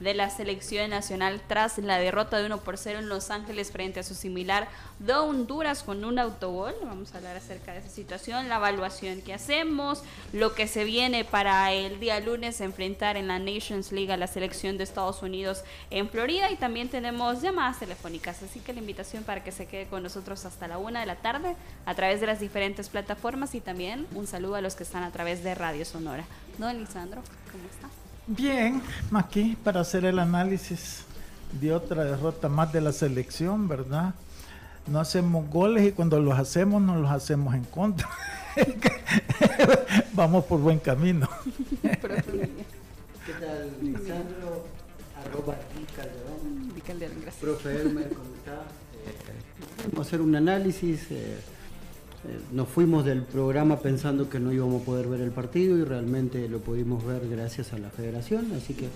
De la selección nacional tras la derrota de 1 por 0 en Los Ángeles frente a su similar de Honduras con un autogol. Vamos a hablar acerca de esa situación, la evaluación que hacemos, lo que se viene para el día lunes enfrentar en la Nations League a la selección de Estados Unidos en Florida y también tenemos llamadas telefónicas, así que la invitación para que se quede con nosotros hasta la una de la tarde a través de las diferentes plataformas y también un saludo a los que están a través de Radio Sonora. Don Lisandro, ¿cómo está? Bien, aquí para hacer el análisis de otra derrota más de la selección, ¿verdad? No hacemos goles y cuando los hacemos no los hacemos en contra. Vamos por buen camino. ¿Qué tal, Lisandro? Arroba Calderón. Profe Elmer, ¿cómo está? Eh, vamos a hacer un análisis. Eh, nos fuimos del programa pensando que no íbamos a poder ver el partido y realmente lo pudimos ver gracias a la federación, así que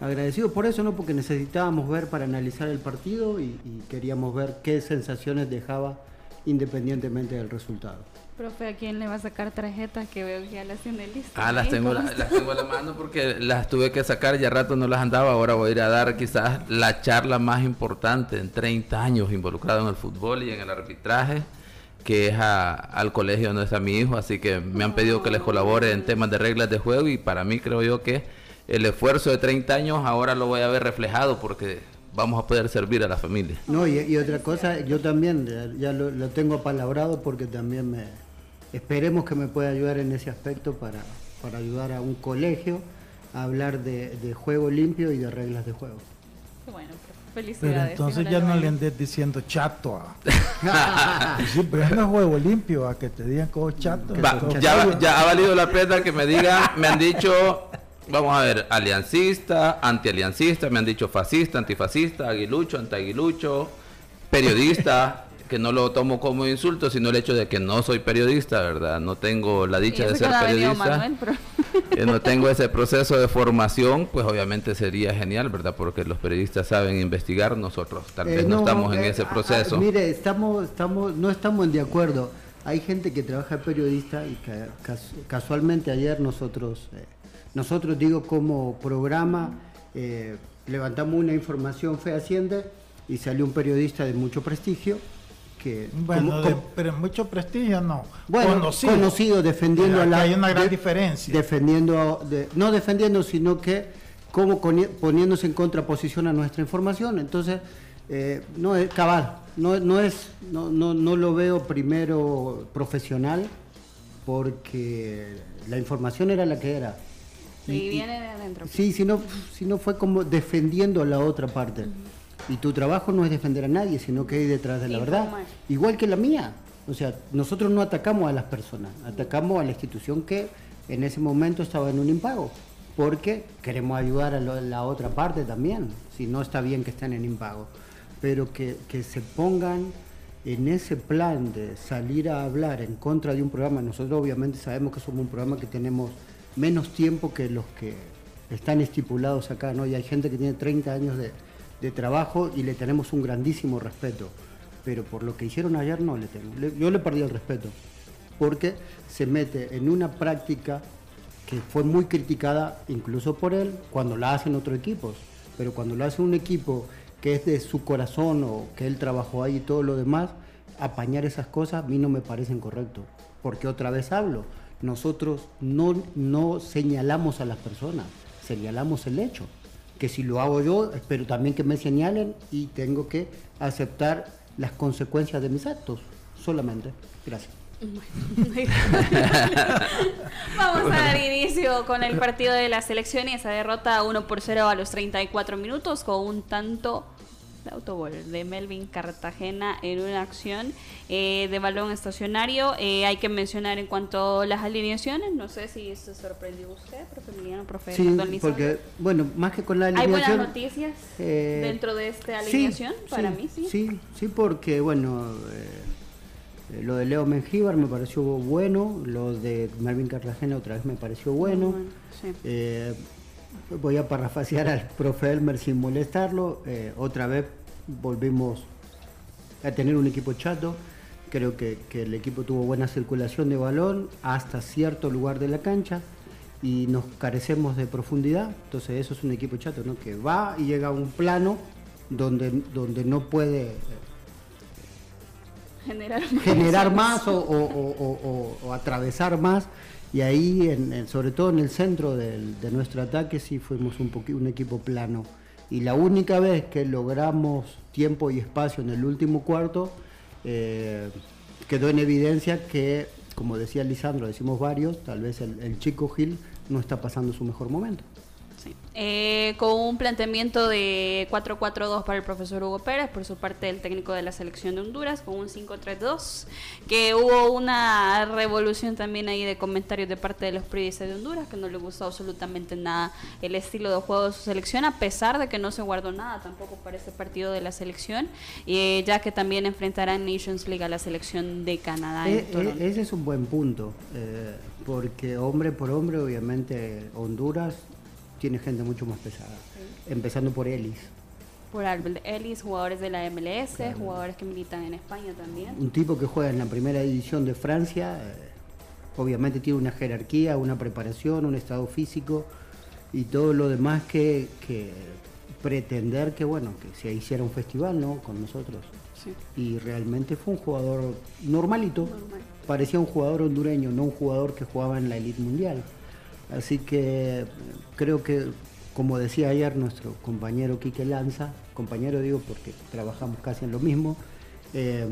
agradecido por eso, ¿no? Porque necesitábamos ver para analizar el partido y, queríamos ver qué sensaciones dejaba independientemente del resultado. Profe, ¿a quién le va a sacar tarjetas que veo que ya las tiene listas? Ah, las tengo, las tengo a la mano porque las tuve que sacar, ya rato no las andaba, ahora voy a ir a dar quizás la charla más importante en 30 años involucrado en el fútbol y en el arbitraje que es al colegio donde está mi hijo, así que me han pedido que les colabore en temas de reglas de juego y para mí creo yo que el esfuerzo de 30 años ahora lo voy a ver reflejado porque vamos a poder servir a la familia. No, y, otra cosa, yo también ya, lo, tengo apalabrado porque también me esperemos que me pueda ayudar en ese aspecto para, para ayudar a un colegio a hablar de, de juego limpio y de reglas de juego. Bueno, pero entonces ya no le andes diciendo chato. A... sí, pero es no juego limpio a que te digan como chato. ya, ya ha valido la pena que me digan, me han dicho, vamos a ver, aliancista, antialiancista, me han dicho fascista, antifascista, aguilucho, antiaguilucho, periodista. Que no lo tomo como insulto, sino el hecho de que no soy periodista, ¿verdad? No tengo la dicha de ser periodista. Eh, no tengo ese proceso de formación, pues obviamente sería genial, ¿verdad? Porque los periodistas saben investigar, nosotros tal eh, vez no, estamos en eh, ese proceso. mire, estamos, estamos, no estamos de acuerdo. Hay gente que trabaja de periodista y casualmente ayer nosotros, nosotros digo como programa, levantamos una información fehaciente y salió un periodista de mucho prestigio que bueno, pero mucho prestigio no. Bueno, conocido, defendiendo a la hay una gran diferencia. Defendiendo no defendiendo, sino que como poniéndose en contraposición a nuestra información. Entonces, eh, no es cabal, no, no es no, no, no lo veo primero profesional porque la información era la que era. Y, viene de adentro. Sí, si no, si no fue como defendiendo a la otra parte. Y tu trabajo no es defender a nadie, sino que hay detrás de la verdad. Igual que la mía. O sea, nosotros no atacamos a las personas, atacamos a la institución que en ese momento estaba en un impago, porque queremos ayudar a la otra parte también, si no está bien que estén en impago. Pero que, que se pongan en ese plan de salir a hablar en contra de un programa, nosotros obviamente sabemos que somos un programa que tenemos menos tiempo que los que están estipulados acá, ¿no? Y hay gente que tiene 30 años de, de trabajo y le tenemos un grandísimo respeto. Pero por lo que hicieron ayer no le tengo. yo le perdí el respeto. Porque se mete en una práctica que fue muy criticada incluso por él cuando la hacen otros equipos. Pero cuando lo hace un equipo que es de su corazón o que él trabajó ahí y todo lo demás, apañar esas cosas a mí no me parecen correcto. Porque otra vez hablo, nosotros no, no señalamos a las personas, señalamos el hecho que si lo hago yo, espero también que me señalen y tengo que aceptar las consecuencias de mis actos, solamente. Gracias. Vamos a dar inicio con el partido de la selección y esa derrota 1 por 0 a los 34 minutos con un tanto de autogol de Melvin Cartagena en una acción eh, de balón estacionario. Eh, hay que mencionar en cuanto a las alineaciones, no sé si se sorprendió usted, profe Emiliano, profe Sí, porque, bueno, más que con la alineación... ¿Hay buenas noticias eh, dentro de esta alineación? Para mí, sí. Sí, sí, porque, bueno... lo de Leo Mengíbar me pareció bueno, lo de Melvin Cartagena otra vez me pareció bueno. Voy a parafrasear al profe Elmer sin molestarlo. otra vez volvimos a tener un equipo chato. Creo que, el equipo tuvo buena circulación de balón hasta cierto lugar de la cancha y nos carecemos de profundidad. Entonces eso es un equipo chato, ¿no? Que va y llega a un plano donde, donde no puede generar, generar más o, atravesar más. Y ahí, en, sobre todo en el centro de nuestro ataque, sí fuimos un, un equipo plano. Y la única vez que logramos tiempo y espacio en el último cuarto, eh, quedó en evidencia que, como decía Lisandro, decimos varios, tal vez el chico Gil no está pasando su mejor momento. Eh, con un planteamiento de 4-4-2 para el profesor Hugo Pérez, por su parte el técnico de la selección de Honduras, con un 5-3-2, que hubo una revolución también ahí de comentarios de parte de los periodistas de Honduras, que no le gustó absolutamente nada el estilo de juego de su selección, a pesar de que no se guardó nada tampoco para este partido de la selección, eh, ya que también enfrentará Nations League a la selección de Canadá. Eh, ese es un buen punto, porque hombre por hombre, obviamente Honduras tiene gente mucho más pesada. Empezando por Ellis. Por Albert Ellis, jugadores de la MLS, jugadores que militan en España también. Un tipo que juega en la primera división de Francia, eh, obviamente tiene una jerarquía, una preparación, un estado físico y todo lo demás que, pretender que, bueno, que se hiciera un festival, ¿no? Con nosotros. Y realmente fue un jugador normalito. Parecía un jugador hondureño, no un jugador que jugaba en la elite mundial. Así que creo que, como decía ayer nuestro compañero Quique Lanza, compañero digo porque trabajamos casi en lo mismo, eh,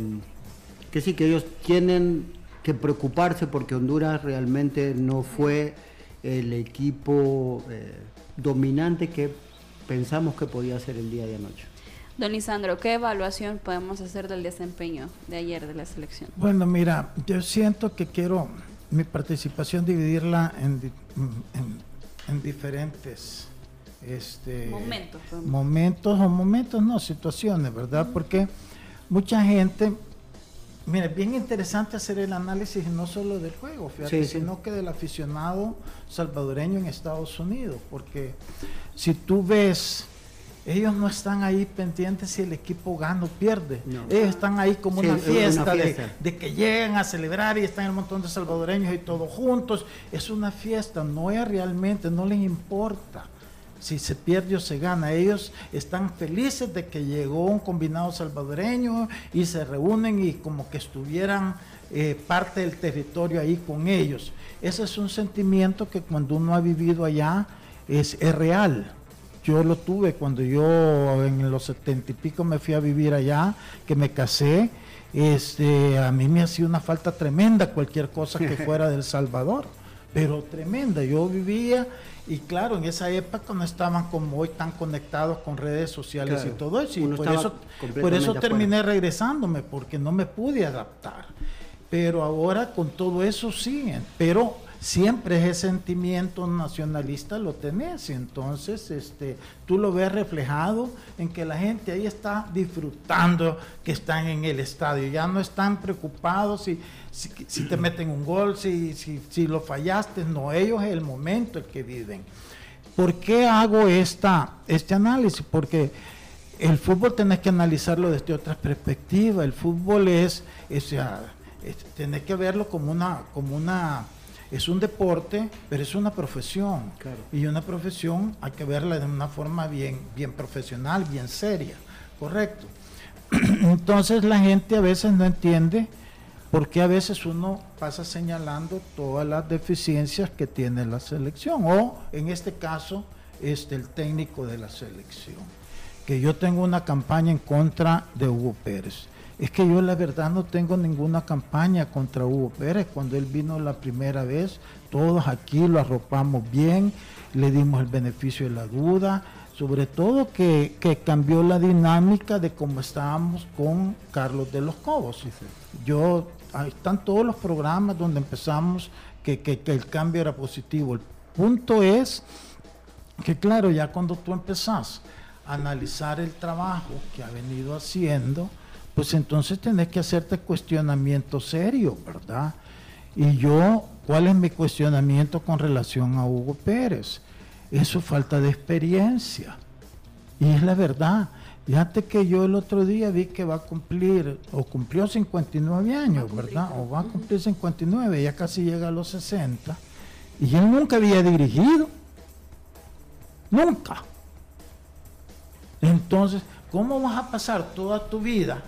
que sí que ellos tienen que preocuparse porque Honduras realmente no fue el equipo eh, dominante que pensamos que podía ser el día de anoche. Don Lisandro, ¿qué evaluación podemos hacer del desempeño de ayer de la selección? Bueno, mira, yo siento que quiero mi participación dividirla en, en, diferentes este, momentos. Momentos o momentos, no, situaciones, ¿verdad? Porque mucha gente, mira, es bien interesante hacer el análisis no solo del juego, fíjate, sino que del aficionado salvadoreño en Estados Unidos, porque si tú ves ellos no están ahí pendientes si el equipo gana o pierde. Ellos están ahí como una, fiesta De, que llegan a celebrar y están el montón de salvadoreños y todos juntos. Es una fiesta, no es realmente, no les importa si se pierde o se gana. Ellos están felices de que llegó un combinado salvadoreño y se reúnen y como que estuvieran eh, parte del territorio ahí con ellos. Ese es un sentimiento que cuando uno ha vivido allá es, es real. Yo lo tuve cuando yo en los setenta y pico me fui a vivir allá, que me casé. Este, a mí me hacía una falta tremenda cualquier cosa que fuera del Salvador, pero tremenda. Yo vivía y claro, en esa época no estaban como hoy tan conectados con redes sociales y todo eso. Y por eso, por eso terminé regresándome, porque no me pude adaptar. Pero ahora con todo eso sí, pero siempre ese sentimiento nacionalista lo tenés. Entonces este tú lo ves reflejado en que la gente ahí está disfrutando que están en el estadio. Ya no están preocupados si, si, te meten un gol si, si, si lo fallaste. No ellos es el momento el que viven. ¿por qué hago esta, este análisis? porque el fútbol tenés que analizarlo desde otra perspectiva el fútbol es, es, es tenés que verlo como una como una es un deporte, pero es una profesión. Y una profesión hay que verla de una forma bien, bien profesional, bien seria, correcto. Entonces la gente a veces no entiende por qué a veces uno pasa señalando todas las deficiencias que tiene la selección, o en este caso, este, el técnico de la selección. Que yo tengo una campaña en contra de Hugo Pérez es que yo la verdad no tengo ninguna campaña contra Hugo Pérez. Cuando él vino la primera vez, todos aquí lo arropamos bien, le dimos el beneficio de la duda, sobre todo que, cambió la dinámica de cómo estábamos con Carlos de los Cobos. Yo, ahí están todos los programas donde empezamos que, que, el cambio era positivo. El punto es que claro, ya cuando tú empezás a analizar el trabajo que ha venido haciendo, pues entonces tenés que hacerte cuestionamiento serio, ¿verdad? Y yo, ¿cuál es mi cuestionamiento con relación a Hugo Pérez? Eso falta de experiencia. Y es la verdad. Fíjate que yo el otro día vi que va a cumplir, o cumplió 59 años, ¿verdad? O va a cumplir 59, ya casi llega a los 60. Y él nunca había dirigido. Nunca. Entonces, ¿cómo vas a pasar toda tu vida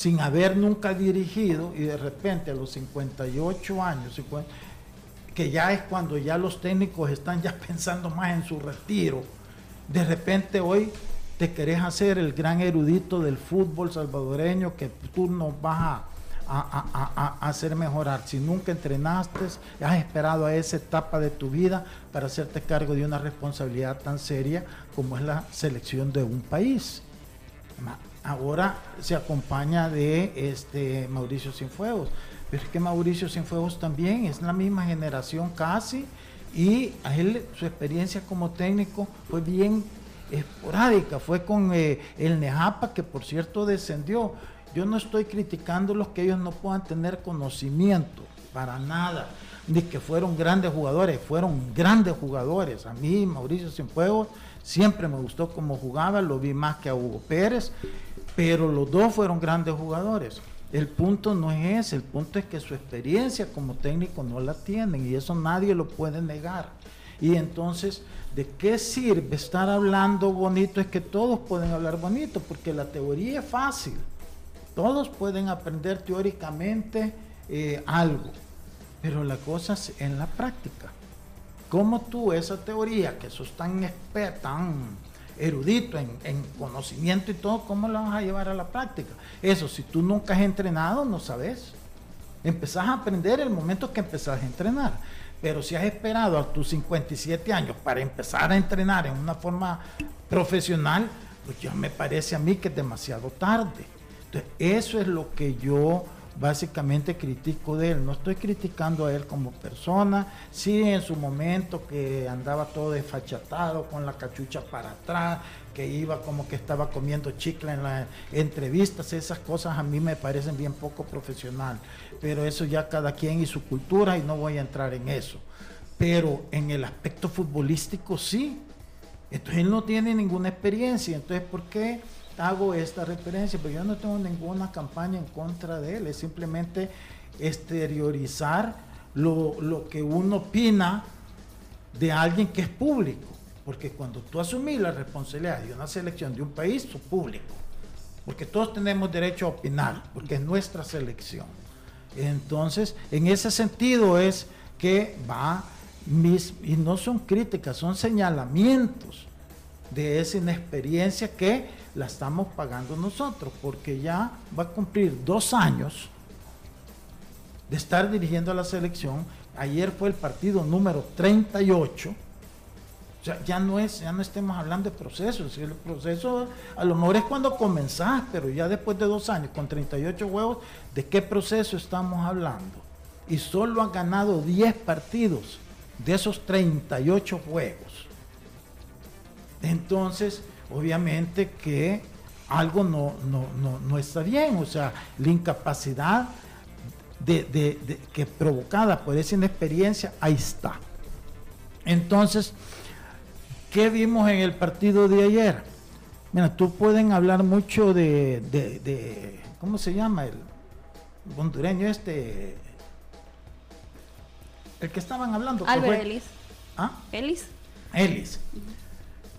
sin haber nunca dirigido y de repente a los 58 años, 50, que ya es cuando ya los técnicos están ya pensando más en su retiro. De repente hoy te querés hacer el gran erudito del fútbol salvadoreño que tú nos vas a, hacer mejorar. Si nunca entrenaste, has esperado a esa etapa de tu vida para hacerte cargo de una responsabilidad tan seria como es la selección de un país. Ahora se acompaña de este Mauricio Cienfuegos pero es que Mauricio Cienfuegos también es la misma generación casi y a él su experiencia como técnico fue bien esporádica, fue con eh, el Nejapa que por cierto descendió. Yo no estoy criticando los que ellos no puedan tener conocimiento, para nada, ni que fueron grandes jugadores, fueron grandes jugadores. A mí, Mauricio Cienfuegos, siempre me gustó cómo jugaba, lo vi más que a Hugo Pérez, pero los dos fueron grandes jugadores. El punto no es ese, el punto es que su experiencia como técnico no la tienen y eso nadie lo puede negar. Y entonces, ¿de qué sirve estar hablando bonito? Es que todos pueden hablar bonito, porque la teoría es fácil. Todos pueden aprender teóricamente eh, algo, pero la cosa es en la práctica. ¿Cómo tú esa teoría, que sos tan tan erudito en, conocimiento y todo, ¿cómo lo vas a llevar a la práctica? Eso, si tú nunca has entrenado, no sabes. Empezás a aprender el momento que empezás a entrenar. Pero si has esperado a tus 57 años para empezar a entrenar en una forma profesional, pues ya me parece a mí que es demasiado tarde. Entonces, eso es lo que yo básicamente critico de él. No estoy criticando a él como persona. Sí, en su momento que andaba todo desfachatado, con la cachucha para atrás, que iba como que estaba comiendo chicle en las entrevistas, esas cosas a mí me parecen bien poco profesional. Pero eso ya cada quien y su cultura y no voy a entrar en eso. Pero en el aspecto futbolístico sí. Entonces él no tiene ninguna experiencia. Entonces, ¿por qué? Hago esta referencia, pero yo no tengo ninguna campaña en contra de él, es simplemente exteriorizar lo, que uno opina de alguien que es público, porque cuando tú asumís la responsabilidad de una selección de un país, su público, porque todos tenemos derecho a opinar, porque es nuestra selección. Entonces, en ese sentido es que va mis, y no son críticas, son señalamientos de esa inexperiencia que la estamos pagando nosotros, porque ya va a cumplir dos años de estar dirigiendo a la selección. Ayer fue el partido número 38. O sea, ya no es, ya no estemos hablando de procesos. El proceso a lo mejor es cuando comenzás, pero ya después de dos años, con 38 huevos, ¿de qué proceso estamos hablando? Y solo han ganado 10 partidos de esos 38 juegos. Entonces, obviamente que algo no, no, está bien, o sea, la incapacidad de, que provocada por esa inexperiencia, ahí está. Entonces, ¿qué vimos en el partido de ayer? Mira, tú pueden hablar mucho de, de, ¿cómo se llama? El hondureño este, el que estaban hablando. Albert Ellis. ¿Ah? Ellis. Ellis.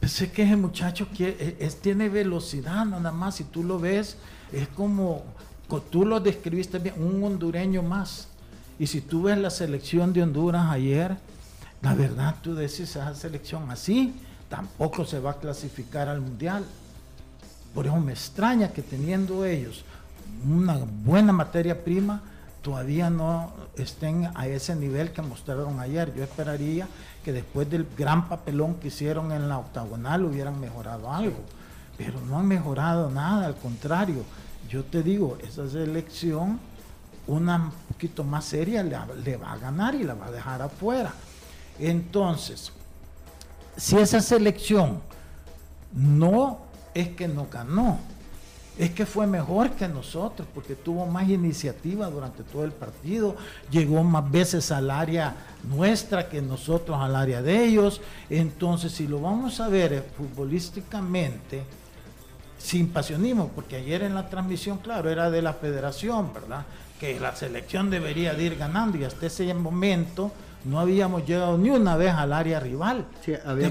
Pensé que ese muchacho quiere, es, tiene velocidad nada más, si tú lo ves, es como, tú lo describiste bien, un hondureño más. Y si tú ves la selección de Honduras ayer, la verdad tú decís, esa selección así, tampoco se va a clasificar al Mundial. Por eso me extraña que teniendo ellos una buena materia prima, todavía no estén a ese nivel que mostraron ayer. Yo esperaría que después del gran papelón que hicieron en la octagonal hubieran mejorado algo, pero no han mejorado nada, al contrario. Yo te digo, esa selección, una un poquito más seria, le va a ganar y la va a dejar afuera. Entonces, si esa selección no es que no ganó, es que fue mejor que nosotros porque tuvo más iniciativa durante todo el partido, llegó más veces al área nuestra que nosotros al área de ellos. Entonces, si lo vamos a ver eh, futbolísticamente, sin pasionismo, porque ayer en la transmisión, claro, era de la federación, ¿verdad? Que la selección debería de ir ganando y hasta ese momento no habíamos llegado ni una vez al área rival.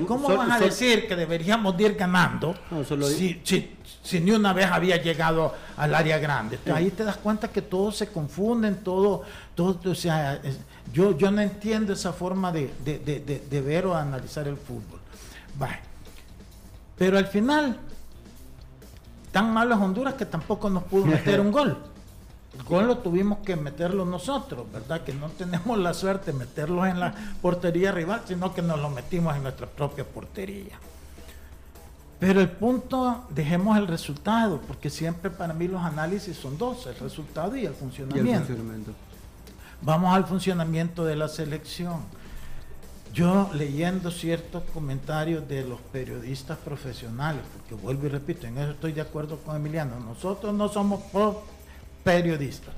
¿Cómo vas a decir que deberíamos ir ganando si, ni una vez había llegado al área grande? Ahí te das cuenta que todos se confunden, todo, todo o sea, yo, yo no entiendo esa forma de, de, ver o analizar el fútbol. Pero al final, tan malo es Honduras que tampoco nos pudo meter un gol. El gol lo tuvimos que meterlo nosotros, ¿verdad? Que no tenemos la suerte de meterlo en la portería rival, sino que nos lo metimos en nuestra propia portería. Pero el punto, dejemos el resultado, porque siempre para mí los análisis son dos, el resultado y el funcionamiento. Vamos al funcionamiento de la selección. Yo leyendo ciertos comentarios de los periodistas profesionales, porque vuelvo y repito, en eso estoy de acuerdo con Emiliano, nosotros no somos periodistas.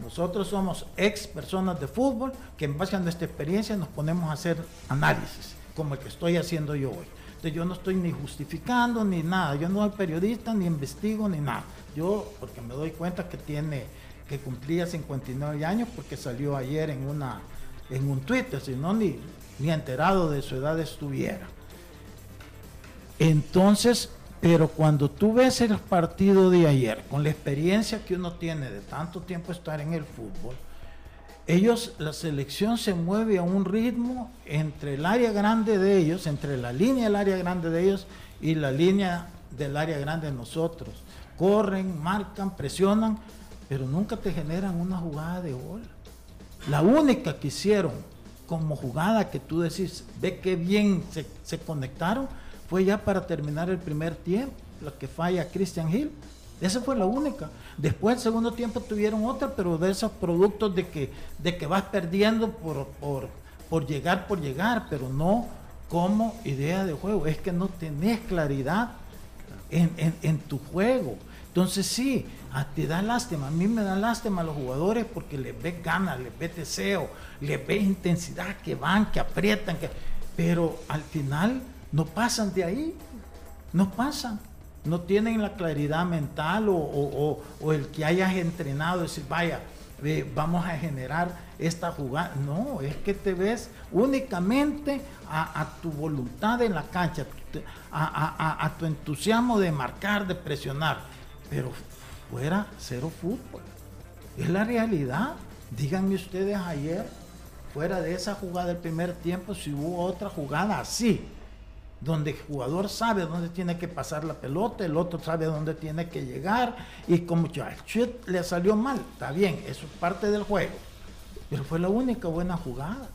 Nosotros somos ex personas de fútbol que en base a nuestra experiencia nos ponemos a hacer análisis, como el que estoy haciendo yo hoy. Entonces yo no estoy ni justificando ni nada, yo no soy periodista, ni investigo, ni nada. Yo, porque me doy cuenta que tiene, que cumplía 59 años porque salió ayer en una en un Twitter, si no ni, ni enterado de su edad estuviera. Entonces, pero cuando tú ves el partido de ayer, con la experiencia que uno tiene de tanto tiempo estar en el fútbol, ellos, la selección se mueve a un ritmo entre el área grande de ellos, entre la línea del área grande de ellos y la línea del área grande de nosotros. Corren, marcan, presionan, pero nunca te generan una jugada de gol. La única que hicieron como jugada que tú decís, ve qué bien se, conectaron, fue ya para terminar el primer tiempo, la que falla Christian Hill. Esa fue la única. Después, el segundo tiempo, tuvieron otra, pero de esos productos de que, de que vas perdiendo por, por, por llegar, por llegar, pero no como idea de juego. Es que no tenés claridad en, en, tu juego. Entonces sí, a te da lástima, a mí me da lástima a los jugadores porque les ves ganas, les ves deseo, les ves intensidad, que van, que aprietan, que... pero al final no pasan de ahí, no pasan, no tienen la claridad mental o, el que hayas entrenado, decir, vaya, vamos a generar esta jugada. No, es que te ves únicamente a, tu voluntad en la cancha, a, tu entusiasmo de marcar, de presionar, pero fuera cero fútbol. Es la realidad. Díganme ustedes ayer, fuera de esa jugada del primer tiempo, si hubo otra jugada así donde el jugador sabe dónde tiene que pasar la pelota, el otro sabe dónde tiene que llegar, y como chut le salió mal, está bien, eso es parte del juego, pero fue la única buena jugada.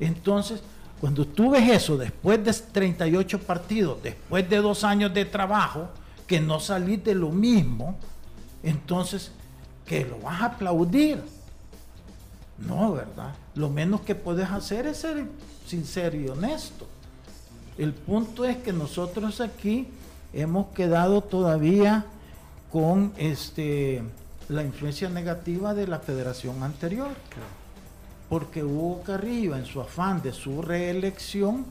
Entonces, cuando tú ves eso después de 38 partidos, después de dos años de trabajo, que no saliste lo mismo, entonces, que lo vas a aplaudir. No, ¿verdad? Lo menos que puedes hacer es ser sincero y honesto. El punto es que nosotros aquí hemos quedado todavía con este la influencia negativa de la federación anterior. Porque Hugo Carrillo, en su afán de su reelección,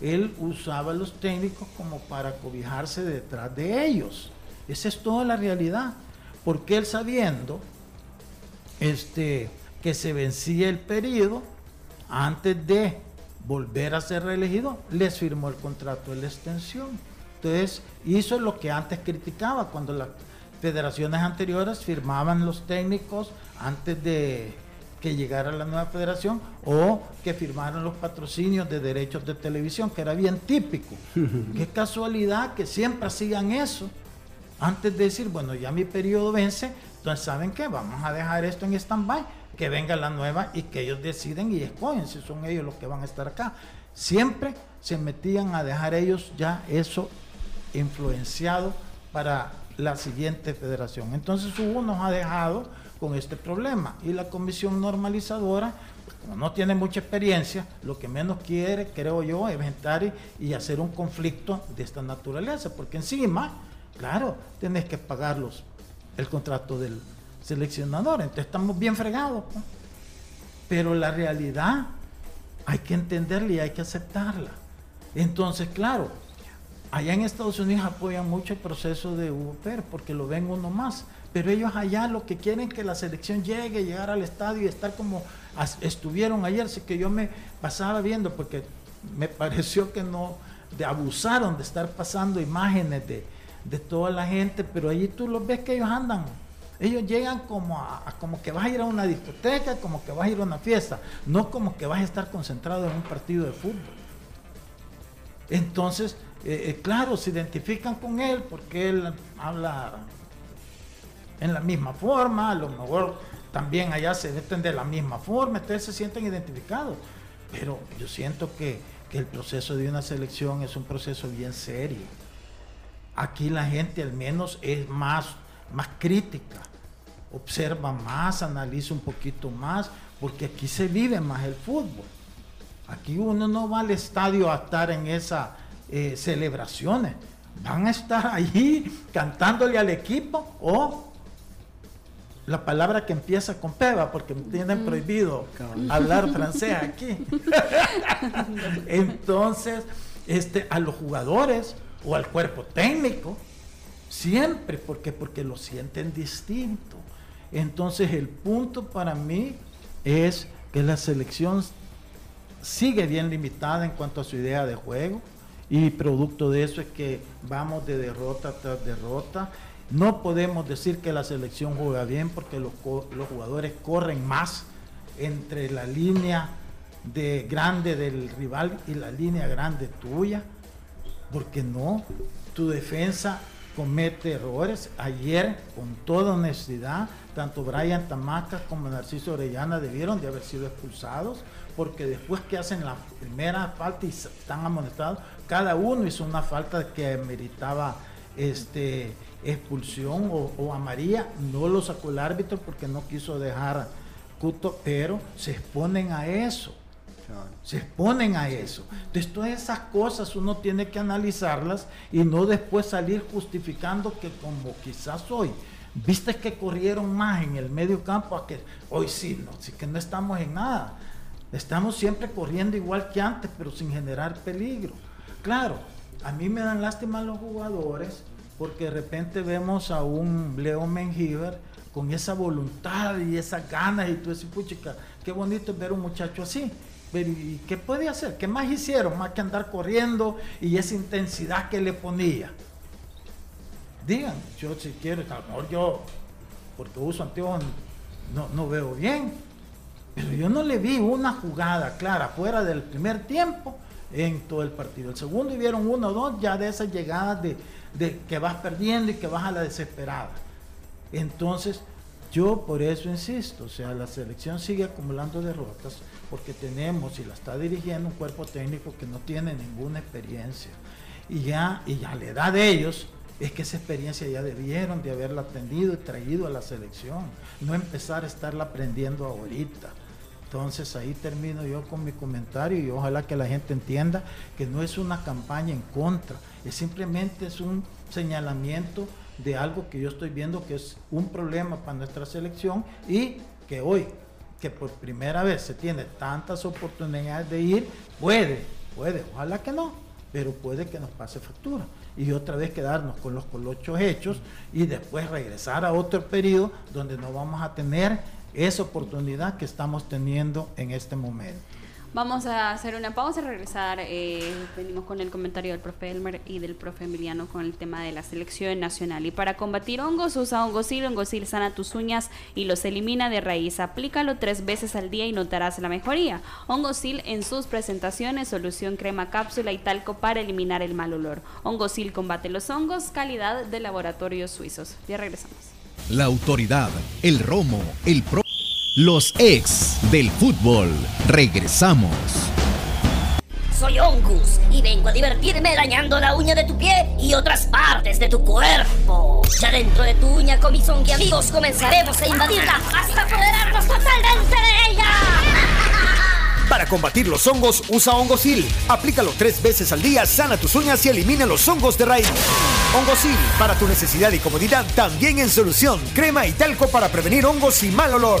él usaba a los técnicos como para cobijarse detrás de ellos. Esa es toda la realidad. Porque él sabiendo este, que se vencía el periodo, antes de volver a ser reelegido, les firmó el contrato de la extensión. Entonces hizo lo que antes criticaba, cuando las federaciones anteriores firmaban los técnicos antes de que llegara la nueva federación o que firmaran los patrocinios de derechos de televisión, que era bien típico. Qué casualidad que siempre sigan eso. Antes de decir, bueno, ya mi periodo vence, entonces ¿saben qué? Vamos a dejar esto en stand-by que venga la nueva y que ellos deciden y escogen si son ellos los que van a estar acá. Siempre se metían a dejar ellos ya eso influenciado para la siguiente federación. Entonces uno nos ha dejado con este problema y la comisión normalizadora, como no tiene mucha experiencia, lo que menos quiere, creo yo, es entrar y, hacer un conflicto de esta naturaleza, porque encima, claro, tienes que pagarlos el contrato del seleccionador, entonces estamos bien fregados. Pero la realidad hay que entenderla y hay que aceptarla. Entonces, claro, allá en Estados Unidos apoyan mucho el proceso de UPER porque lo ven uno más. Pero ellos allá lo que quieren es que la selección llegue, llegar al estadio y estar como estuvieron ayer. Así que yo me pasaba viendo porque me pareció que no abusaron de estar pasando imágenes de, de toda la gente, pero allí tú los ves que ellos andan ellos llegan como a, como que vas a ir a una discoteca, como que vas a ir a una fiesta, no como que vas a estar concentrado en un partido de fútbol. Entonces, eh, eh, claro, se identifican con él porque él habla en la misma forma, a lo mejor también allá se visten de la misma forma, entonces se sienten identificados. Pero yo siento que, que el proceso de una selección es un proceso bien serio. Aquí la gente al menos es más más crítica, observa más, analiza un poquito más, porque aquí se vive más el fútbol. Aquí uno no va al estadio a estar en esas eh, celebraciones, van a estar allí cantándole al equipo o la palabra que empieza con peba, porque tienen prohibido hablar francés aquí. Entonces, este, a los jugadores o al cuerpo técnico, Siempre, porque porque lo sienten distinto. Entonces el punto para mí es que la selección sigue bien limitada en cuanto a su idea de juego y producto de eso es que vamos de derrota tras derrota. No podemos decir que la selección juega bien porque los, jugadores corren más entre la línea de grande del rival y la línea grande tuya, porque no, tu defensa comete errores. Ayer, con toda honestidad, tanto Brian Tamaca como Narciso Orellana debieron de haber sido expulsados, porque después que hacen la primera falta y están amonestados, cada uno hizo una falta que meritaba este, expulsión o, o amarilla. No lo sacó el árbitro porque no quiso dejar cuto, pero se exponen a eso se exponen a eso. Entonces todas esas cosas uno tiene que analizarlas y no después salir justificando que como quizás hoy, viste que corrieron más en el medio campo a que hoy sí, no, sí que no estamos en nada. Estamos siempre corriendo igual que antes, pero sin generar peligro. Claro, a mí me dan lástima los jugadores porque de repente vemos a un Leo Mengíber con esa voluntad y esas ganas y tú decís, puchica, qué bonito es ver un muchacho así. ¿Y qué puede hacer? ¿Qué más hicieron? Más que andar corriendo y esa intensidad que le ponía. Digan, yo si quiero, a lo mejor yo, porque uso anteojos, no, no veo bien. Pero yo no le vi una jugada clara fuera del primer tiempo en todo el partido. El segundo y vieron uno o dos ya de esas llegadas de, de que vas perdiendo y que vas a la desesperada. Entonces, yo por eso insisto, o sea, la selección sigue acumulando derrotas porque tenemos y la está dirigiendo un cuerpo técnico que no tiene ninguna experiencia. Y ya, y ya la edad de ellos es que esa experiencia ya debieron de haberla atendido y traído a la selección, no empezar a estarla aprendiendo ahorita. Entonces ahí termino yo con mi comentario y ojalá que la gente entienda que no es una campaña en contra, es simplemente es un señalamiento de algo que yo estoy viendo que es un problema para nuestra selección y que hoy que por primera vez se tiene tantas oportunidades de ir, puede, puede, ojalá que no, pero puede que nos pase factura. Y otra vez quedarnos con los colochos hechos y después regresar a otro periodo donde no vamos a tener esa oportunidad que estamos teniendo en este momento. Vamos a hacer una pausa y regresar. Eh, venimos con el comentario del profe Elmer y del profe Emiliano con el tema de la selección nacional. Y para combatir hongos, usa hongosil. Hongosil sana tus uñas y los elimina de raíz. Aplícalo tres veces al día y notarás la mejoría. Hongosil en sus presentaciones, solución crema cápsula y talco para eliminar el mal olor. Hongosil combate los hongos, calidad de laboratorios suizos. Ya regresamos. La autoridad, el romo, el pro Los ex del fútbol. Regresamos. Soy Ongus y vengo a divertirme dañando la uña de tu pie y otras partes de tu cuerpo. Ya dentro de tu uña con mis amigos comenzaremos a invadirla hasta apoderarnos totalmente de ella. Para combatir los hongos, usa Hongosil. Aplícalo tres veces al día, sana tus uñas y elimina los hongos de raíz. Hongosil, para tu necesidad y comodidad, también en solución. Crema y talco para prevenir hongos y mal olor.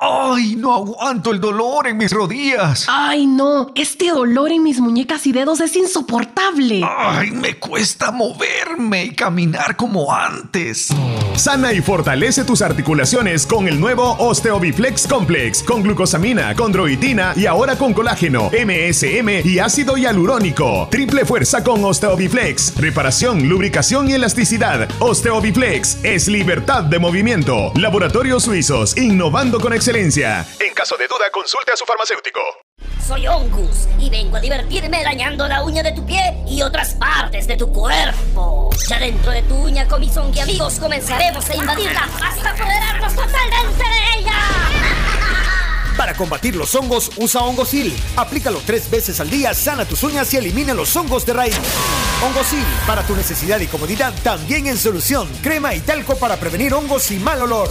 ¡Ay, no aguanto el dolor en mis rodillas! ¡Ay, no! Este dolor en mis muñecas y dedos es insoportable. ¡Ay, me cuesta moverme y caminar como antes! Sana y fortalece tus articulaciones con el nuevo Osteobiflex Complex, con glucosamina, condroitina y ahora con colágeno, MSM y ácido hialurónico. Triple fuerza con Osteobiflex. Reparación, lubricación y elasticidad. Osteobiflex es libertad de movimiento. Laboratorios Suizos, innovando con excelencia en caso de duda, consulte a su farmacéutico. Soy Ongus y vengo a divertirme dañando la uña de tu pie y otras partes de tu cuerpo. Ya dentro de tu uña con mis amigos comenzaremos a invadirla hasta apoderarnos totalmente de ella. Para combatir los hongos, usa Hongosil. Aplícalo tres veces al día, sana tus uñas y elimina los hongos de raíz. Hongosil, para tu necesidad y comodidad, también en solución. Crema y talco para prevenir hongos y mal olor.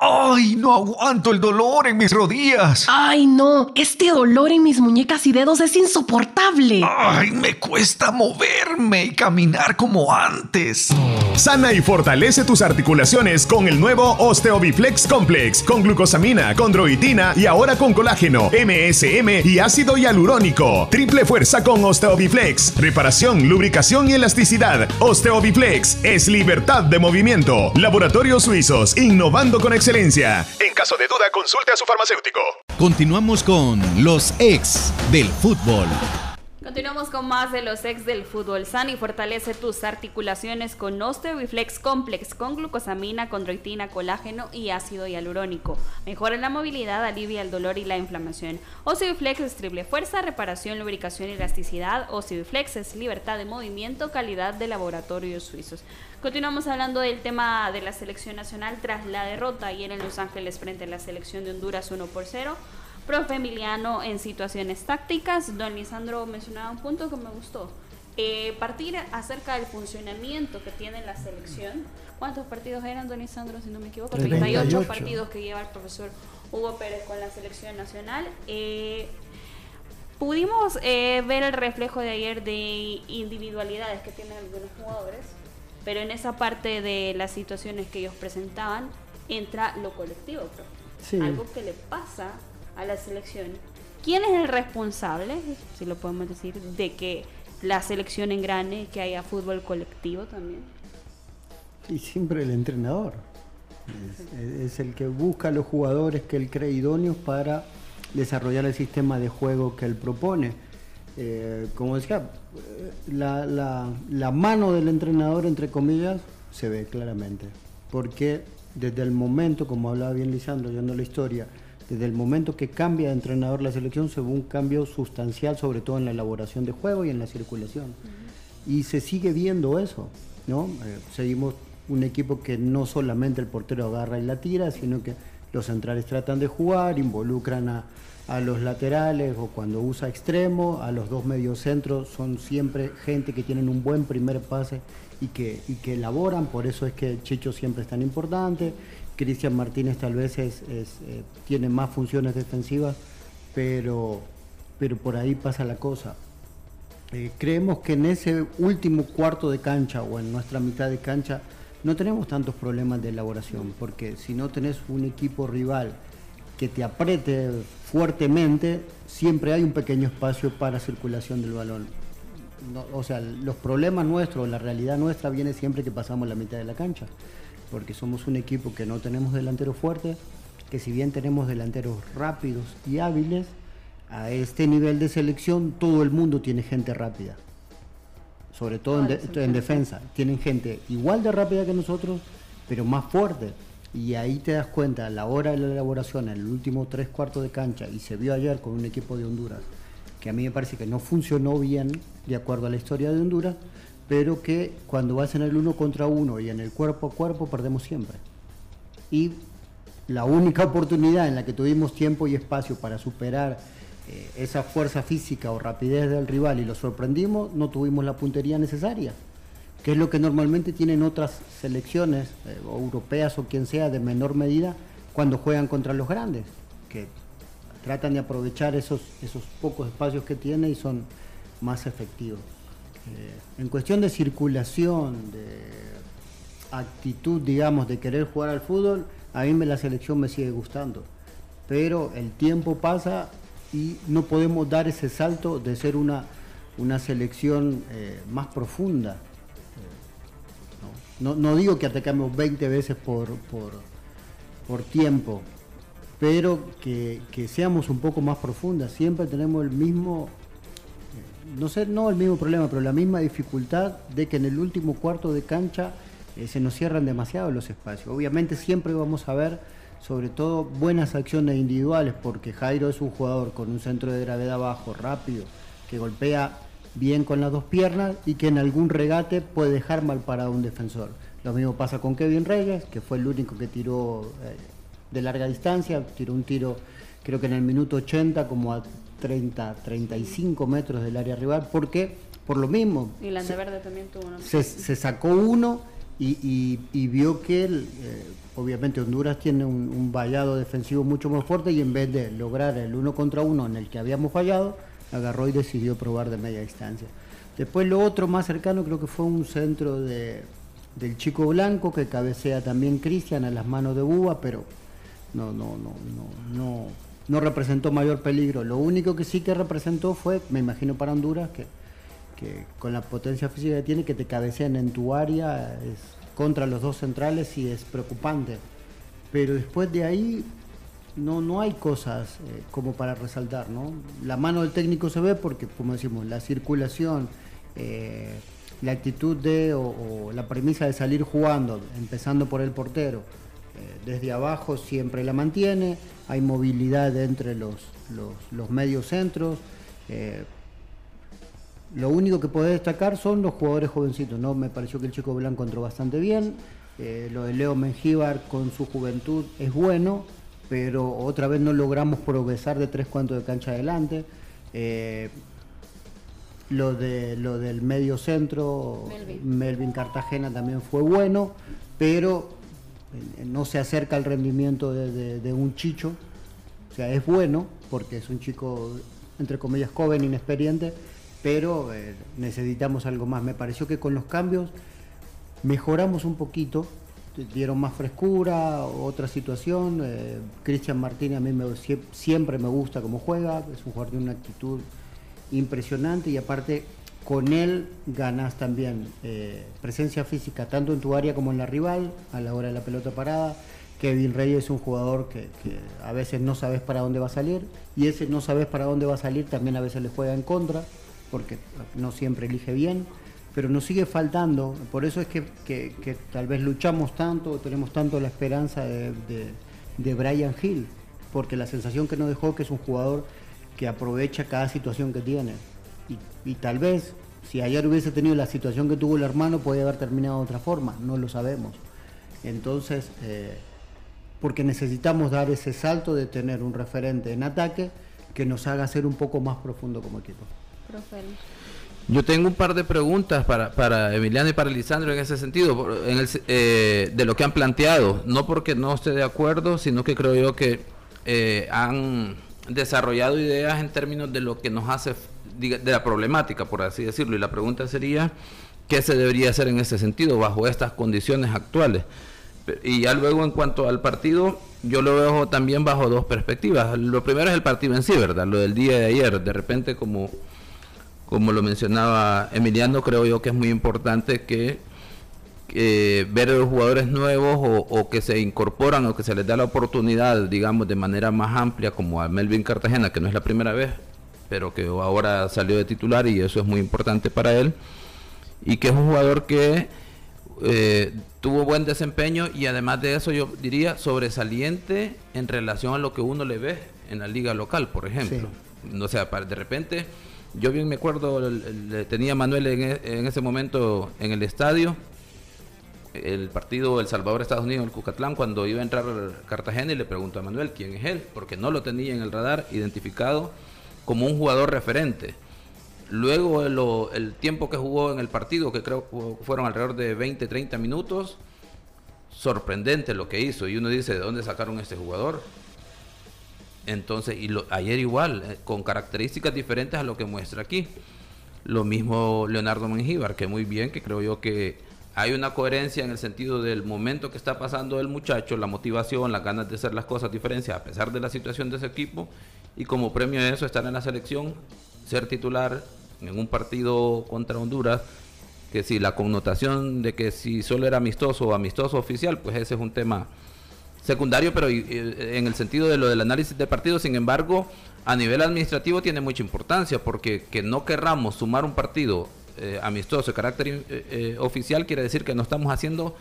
¡Ay, no aguanto el dolor en mis rodillas! ¡Ay, no! Este dolor en mis muñecas y dedos es insoportable. ¡Ay, me cuesta moverme y caminar como antes! Sana y fortalece tus articulaciones con el nuevo Osteobiflex Complex, con glucosamina, condroitina y ahora con colágeno, MSM y ácido hialurónico. Triple fuerza con Osteobiflex. Reparación, lubricación y elasticidad. Osteobiflex es libertad de movimiento. Laboratorios Suizos, innovando con excelencia en caso de duda, consulte a su farmacéutico. Continuamos con los ex del fútbol. Continuamos con más de los ex del fútbol. San y fortalece tus articulaciones con Osteobiflex Complex con glucosamina, condroitina, colágeno y ácido hialurónico. Mejora la movilidad, alivia el dolor y la inflamación. Osteobiflex es triple fuerza, reparación, lubricación y elasticidad. Osteobiflex es libertad de movimiento, calidad de laboratorios suizos. Continuamos hablando del tema de la selección nacional tras la derrota ayer en Los Ángeles frente a la selección de Honduras 1 por 0. Profe Emiliano en situaciones tácticas. Don Lisandro mencionaba un punto que me gustó. Eh, partir acerca del funcionamiento que tiene la selección. ¿Cuántos partidos eran, don Lisandro, si no me equivoco? 38, partidos que lleva el profesor Hugo Pérez con la selección nacional. Eh, pudimos eh, ver el reflejo de ayer de individualidades que tienen algunos jugadores pero en esa parte de las situaciones que ellos presentaban entra lo colectivo, algo que le pasa a la selección. ¿Quién es el responsable, si lo podemos decir, de que la selección engrane, que haya fútbol colectivo también? Y siempre el entrenador. Es, el que busca a los jugadores que él cree idóneos para desarrollar el sistema de juego que él propone. Eh, como decía, la, la, mano del entrenador, entre comillas, se ve claramente. Porque desde el momento, como hablaba bien Lisandro, yendo la historia, desde el momento que cambia de entrenador la selección se ve un cambio sustancial, sobre todo en la elaboración de juego y en la circulación. Y se sigue viendo eso, ¿no? Eh, seguimos un equipo que no solamente el portero agarra y la tira, sino que los centrales tratan de jugar, involucran a, a los laterales o cuando usa extremo, a los dos mediocentros, son siempre gente que tienen un buen primer pase y que, y que elaboran, por eso es que Chicho siempre es tan importante, Cristian Martínez tal vez es, eh, tiene más funciones defensivas, pero, pero por ahí pasa la cosa. Eh, creemos que en ese último cuarto de cancha o en nuestra mitad de cancha no tenemos tantos problemas de elaboración, porque si no tenés un equipo rival que te apriete fuertemente, siempre hay un pequeño espacio para circulación del balón. o sea, los problemas nuestros, la realidad nuestra viene siempre que pasamos la mitad de la cancha, porque somos un equipo que no tenemos delanteros fuertes, que si bien tenemos delanteros rápidos y hábiles, a este nivel de selección todo el mundo tiene gente rápida, sobre todo en, en defensa. Tienen gente igual de rápida que nosotros, pero más fuerte y ahí te das cuenta, la hora de la elaboración, el último tres cuartos de cancha, y se vio ayer con un equipo de Honduras, que a mí me parece que no funcionó bien de acuerdo a la historia de Honduras, pero que cuando vas en el uno contra uno y en el cuerpo a cuerpo perdemos siempre. Y la única oportunidad en la que tuvimos tiempo y espacio para superar eh, esa fuerza física o rapidez del rival y lo sorprendimos, no tuvimos la puntería necesaria, que es lo que normalmente tienen otras selecciones eh, europeas o quien sea de menor medida cuando juegan contra los grandes, que tratan de aprovechar esos, esos pocos espacios que tienen y son más efectivos. Eh, en cuestión de circulación, de actitud, digamos, de querer jugar al fútbol, a mí me, la selección me sigue gustando. Pero el tiempo pasa y no podemos dar ese salto de ser una, una selección eh, más profunda. No, no, digo que atacamos 20 veces por, por, tiempo, pero que, seamos un poco más profundas. Siempre tenemos el mismo, eh, no sé, no el mismo problema, pero la misma dificultad de que en el último cuarto de cancha eh, se nos cierran demasiado los espacios. Obviamente siempre vamos a ver sobre todo buenas acciones individuales, porque Jairo es un jugador con un centro de gravedad bajo, rápido, que golpea bien con las dos piernas y que en algún regate puede dejar mal parado un defensor. Lo mismo pasa con Kevin Reyes, que fue el único que tiró eh, de larga distancia, tiró un tiro creo que en el minuto 80 como a 30, 35 metros del área rival, porque por lo mismo... Y la Verde también tuvo una... Se, se sacó uno y, vio que eh, obviamente Honduras tiene un, vallado defensivo mucho más fuerte y en vez de lograr el uno contra uno en el que habíamos fallado, agarró y decidió probar de media distancia. Después lo otro más cercano creo que fue un centro de, del chico blanco que cabecea también Cristian a las manos de Buba, pero no, no, no, no, no, no representó mayor peligro. Lo único que sí que representó fue, me imagino para Honduras, que que con la potencia física que tiene, que te cabecean en tu área, es contra los dos centrales y es preocupante. Pero después de ahí no, no hay cosas eh, como para resaltar, ¿no? La mano del técnico se ve porque, como decimos, la circulación, eh, la actitud de o, la premisa de salir jugando, empezando por el portero, eh, desde abajo siempre la mantiene, hay movilidad entre los, los, medios centros, lo único que puede destacar son los jugadores jovencitos, ¿no? Me pareció que el chico Blanco entró bastante bien. Lo de Leo Mengíbar con su juventud es bueno, pero otra vez no logramos progresar de tres cuantos de cancha adelante. Eh, lo, de, lo del medio centro, Melvin. Cartagena también fue bueno, pero eh, no se acerca al rendimiento de, un chicho. O sea, es bueno, porque es un chico, entre comillas, joven, inexperiente, pero eh, necesitamos algo más. Me pareció que con los cambios mejoramos un poquito, dieron más frescura, otra situación. Eh, Cristian Martínez a mí me, siempre me gusta cómo juega, es un jugador de una actitud impresionante y aparte con él ganas también eh, presencia física tanto en tu área como en la rival a la hora de la pelota parada. Kevin Reyes es un jugador que, que, a veces no sabes para dónde va a salir y ese no sabes para dónde va a salir también a veces le juega en contra porque no siempre elige bien, pero nos sigue faltando, por eso es que, tal vez luchamos tanto, tenemos tanto la esperanza de, Brian Hill, porque la sensación que nos dejó que es un jugador que aprovecha cada situación que tiene. Y, tal vez, si ayer hubiese tenido la situación que tuvo el hermano, podría haber terminado de otra forma, no lo sabemos. Entonces, eh, porque necesitamos dar ese salto de tener un referente en ataque que nos haga ser un poco más profundo como equipo. Yo tengo un par de preguntas para, para Emiliano y para Lisandro en ese sentido, eh, de lo que han planteado. No porque no esté de acuerdo, sino que creo yo que eh, han desarrollado ideas en términos de lo que nos hace, de la problemática, por así decirlo. Y la pregunta sería, ¿qué se debería hacer en ese sentido bajo estas condiciones actuales? Y ya luego en cuanto al partido, yo lo veo también bajo dos perspectivas. Lo primero es el partido en sí, ¿verdad? Lo del día de ayer. De repente como como lo mencionaba Emiliano, creo yo que es muy importante que, ver a los jugadores nuevos o, que se incorporan o que se les da la oportunidad, digamos, de manera más amplia, como a Melvin Cartagena, que no es la primera vez, pero que ahora salió de titular y eso es muy importante para él, y que es un jugador que eh, tuvo buen desempeño y además de eso yo diría sobresaliente en relación a lo que uno le ve en la liga local, por ejemplo. O sea, de repente, yo bien me acuerdo, tenía Manuel e, en, ese momento en el estadio, el partido El Salvador-Estados Unidos, el Cucatlán, cuando iba a entrar Cartagena y le preguntó a Manuel quién es él, porque no lo tenía en el radar identificado como un jugador referente. Luego el, tiempo que jugó en el partido, que creo fueron alrededor de 20, 30 minutos, sorprendente lo que hizo. Y uno dice, ¿de dónde sacaron este jugador? Entonces, y ayer igual, eh, con características diferentes a lo que muestra aquí. Lo mismo Leonardo Mengíbar, que muy bien, que creo yo que hay una coherencia en el sentido del momento que está pasando el muchacho, la motivación, las ganas de hacer las cosas diferentes a pesar de la situación de ese equipo. Y como premio a eso, estar en la selección, ser titular en un partido contra Honduras, que si la connotación de que si solo era amistoso o amistoso oficial, pues ese es un tema secundario, pero en el sentido de lo del análisis del partido, sin embargo, a nivel administrativo tiene mucha importancia, porque que no querramos sumar un partido eh, amistoso de carácter eh, eh, oficial quiere decir que no estamos haciendo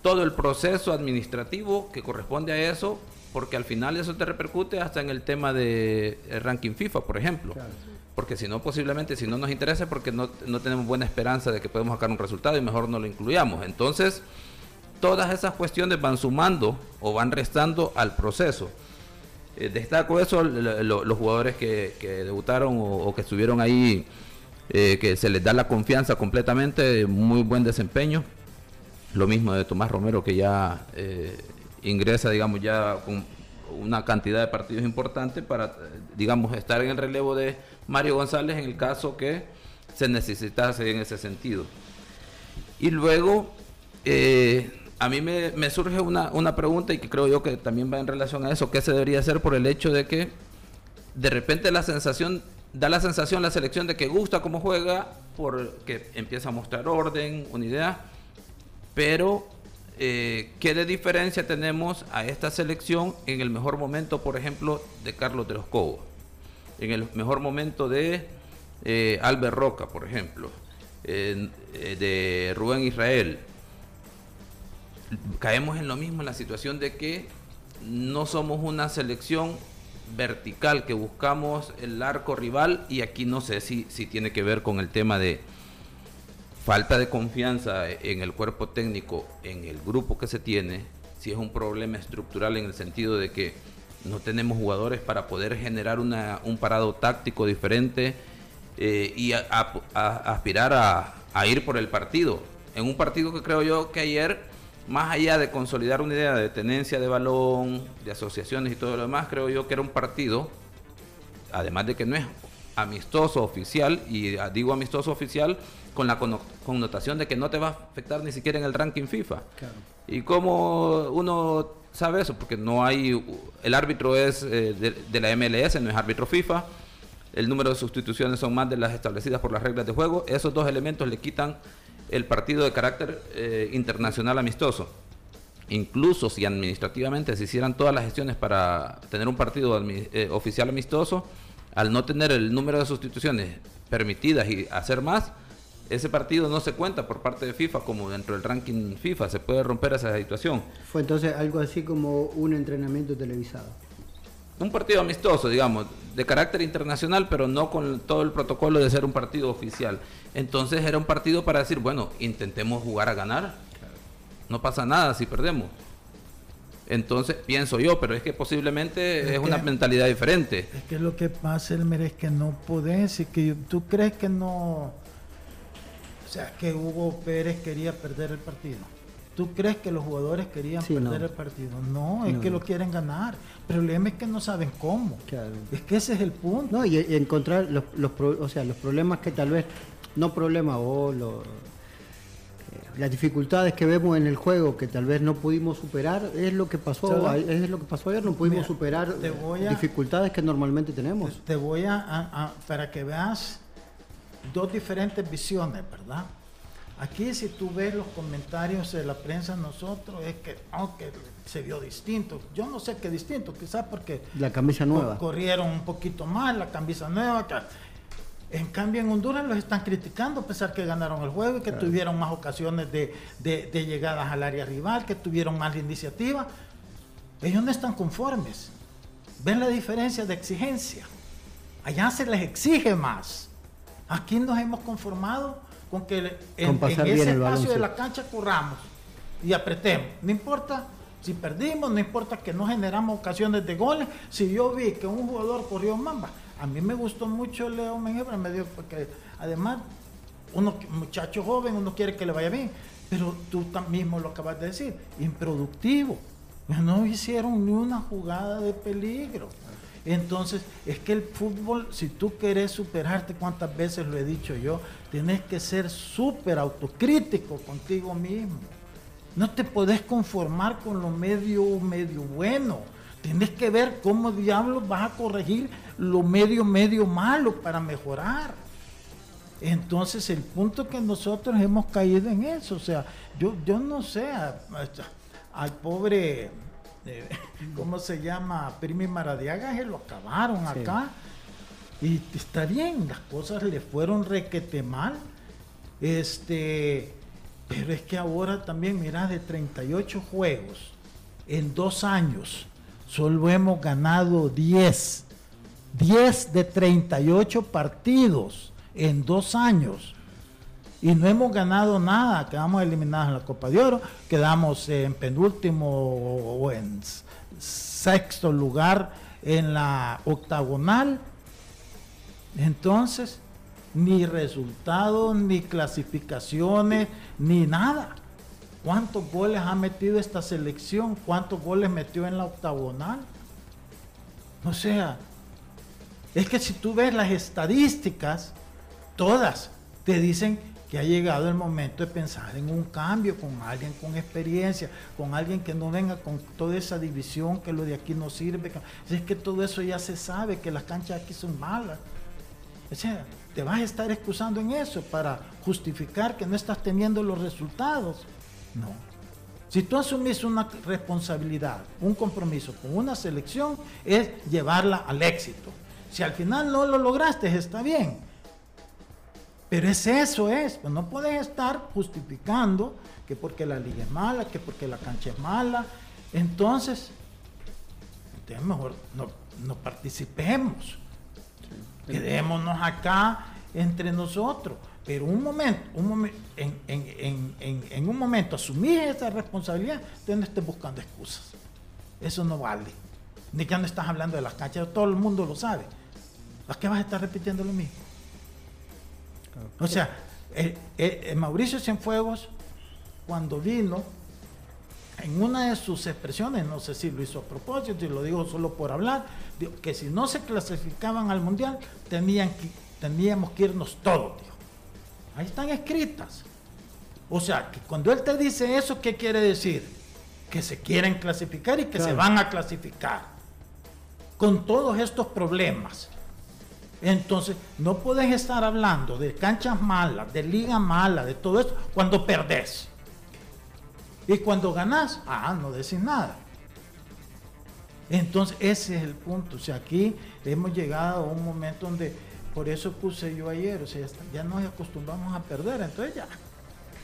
todo el proceso administrativo que corresponde a eso, porque al final eso te repercute hasta en el tema de ranking FIFA, por ejemplo. Porque si no, posiblemente, si no nos interesa, porque no, no tenemos buena esperanza de que podemos sacar un resultado y mejor no lo incluyamos. Entonces, todas esas cuestiones van sumando o van restando al proceso. Eh, destaco eso, los jugadores que, debutaron o, que estuvieron ahí, eh, que se les da la confianza completamente, muy buen desempeño. Lo mismo de Tomás Romero, que ya eh, ingresa, digamos, ya con una cantidad de partidos importantes para, digamos, estar en el relevo de Mario González en el caso que se necesitase en ese sentido. Y luego, a mí me, surge una, pregunta y que creo yo que también va en relación a eso. ¿Qué se debería hacer por el hecho de que de repente la sensación, da la sensación la selección de que gusta cómo juega, porque empieza a mostrar orden, unidad, pero eh, ¿qué de diferencia tenemos a esta selección en el mejor momento, por ejemplo, de Carlos de los Cobos? En el mejor momento de eh, Albert Roca, por ejemplo, eh, de Rubén Israel caemos en lo mismo, en la situación de que no somos una selección vertical, que buscamos el arco rival y aquí no sé si, si tiene que ver con el tema de falta de confianza en el cuerpo técnico, en el grupo que se tiene, si es un problema estructural en el sentido de que no tenemos jugadores para poder generar una, un parado táctico diferente eh, y aspirar a, a ir por el partido. En un partido que creo yo que ayer más allá de consolidar una idea de tenencia de balón, de asociaciones y todo lo demás, creo yo que era un partido, además de que no es amistoso oficial, y digo amistoso oficial con la connotación de que no te va a afectar ni siquiera en el ranking FIFA. Y como uno sabe eso, porque no hay, el árbitro es eh, de, de la MLS, no es árbitro FIFA, el número de sustituciones son más de las establecidas por las reglas de juego, esos dos elementos le quitan el partido de carácter eh, internacional amistoso. Incluso si administrativamente se hicieran todas las gestiones para tener un partido eh, oficial amistoso, al no tener el número de sustituciones permitidas y hacer más, ese partido no se cuenta por parte de FIFA como dentro del ranking FIFA, se puede romper esa situación. Fue entonces algo así como un entrenamiento televisado un partido amistoso, digamos, de carácter internacional, pero no con todo el protocolo de ser un partido oficial. Entonces era un partido para decir, bueno, intentemos jugar a ganar. No pasa nada si perdemos. Entonces pienso yo, pero es que posiblemente es, una mentalidad diferente. Es que lo que pasa, Elmer, es que no podés, y que tú crees que no, o sea, que Hugo Pérez quería perder el partido. ¿Tú crees que los jugadores querían perder el partido? No, es que lo quieren ganar. El problema es que no saben cómo. Es que ese es el punto. No, y, encontrar los, los, o sea, los problemas que tal vez, no problemas o eh, las dificultades que vemos en el juego que tal vez no pudimos superar, es lo que pasó, es lo que pasó ayer, no pudimos superar dificultades que normalmente tenemos. Te voy a, para que veas dos diferentes visiones, ¿verdad? Aquí si tú ves los comentarios de la prensa nosotros es que, aunque se vio distinto. Yo no sé qué distinto, quizás porque la camisa nueva corrieron un poquito más, la camisa nueva. En cambio, en Honduras los están criticando a pesar que ganaron el juego y que tuvieron más ocasiones de, de, llegadas al área rival, que tuvieron más iniciativa. Ellos no están conformes. Ven la diferencia de exigencia. Allá se les exige más. Aquí nos hemos conformado con que en, ese espacio de la cancha corramos y apretemos. No importa si perdimos, no importa que no generamos ocasiones de goles. Si yo vi que un jugador corrió mamba, a mí me gustó mucho Leo Mengebra, me dio porque además uno muchacho joven, uno quiere que le vaya bien, pero tú mismo lo acabas de decir, improductivo. No hicieron ni una jugada de peligro. Entonces, es que el fútbol, si tú querés superarte, cuántas veces lo he dicho yo, tienes que ser súper autocrítico contigo mismo. No te podés conformar con lo medio, medio bueno. Tienes que ver cómo diablos vas a corregir lo medio, medio malo para mejorar. Entonces el punto que nosotros hemos caído en eso, o sea, yo, yo no sé, al pobre, eh, ¿cómo se llama? Primi Maradiaga, se lo acabaron acá. Y está bien, las cosas le fueron requete mal. Este, pero es que ahora también, mira, de 38 juegos en dos años, solo hemos ganado 10. 10 de 38 partidos en dos años. Y no hemos ganado nada, quedamos eliminados en la Copa de Oro, quedamos en penúltimo o en sexto lugar en la octagonal. Entonces, ni resultados, ni clasificaciones, ni nada. ¿Cuántos goles ha metido esta selección? ¿Cuántos goles metió en la octagonal? O sea, es que si tú ves las estadísticas, todas te dicen que ha llegado el momento de pensar en un cambio con alguien con experiencia, con alguien que no venga con toda esa división, que lo de aquí no sirve. Es que todo eso ya se sabe, que las canchas aquí son malas. O sea, te vas a estar excusando en eso para justificar que no estás teniendo los resultados. No. Si tú asumís una responsabilidad, un compromiso con una selección, es llevarla al éxito. Si al final no lo lograste, está bien. Pero es eso, es. Pues no puedes estar justificando que porque la liga es mala, que porque la cancha es mala. Entonces, entonces mejor no, no participemos. Quedémonos acá entre nosotros. Pero un momento, un momento en, en, un momento asumir esa responsabilidad, tú no estés buscando excusas. Eso no vale. Ni que no estás hablando de las canchas, todo el mundo lo sabe. ¿A qué vas a estar repitiendo lo mismo? O sea, Mauricio Cienfuegos, cuando vino, en una de sus expresiones, no sé si lo hizo a propósito y lo digo solo por hablar, que si no se clasificaban al mundial, tenían que, teníamos que irnos todos. Ahí están escritas. O sea, que cuando él te dice eso, ¿qué quiere decir? Que se quieren clasificar y que se van a clasificar. Con todos estos problemas. Entonces, no puedes estar hablando de canchas malas, de liga mala, de todo eso, cuando perdés. Y cuando ganás, ah, no decís nada. Entonces, ese es el punto. O sea, aquí hemos llegado a un momento donde, por eso puse yo ayer, o sea, ya, nos acostumbramos a perder. Entonces ya,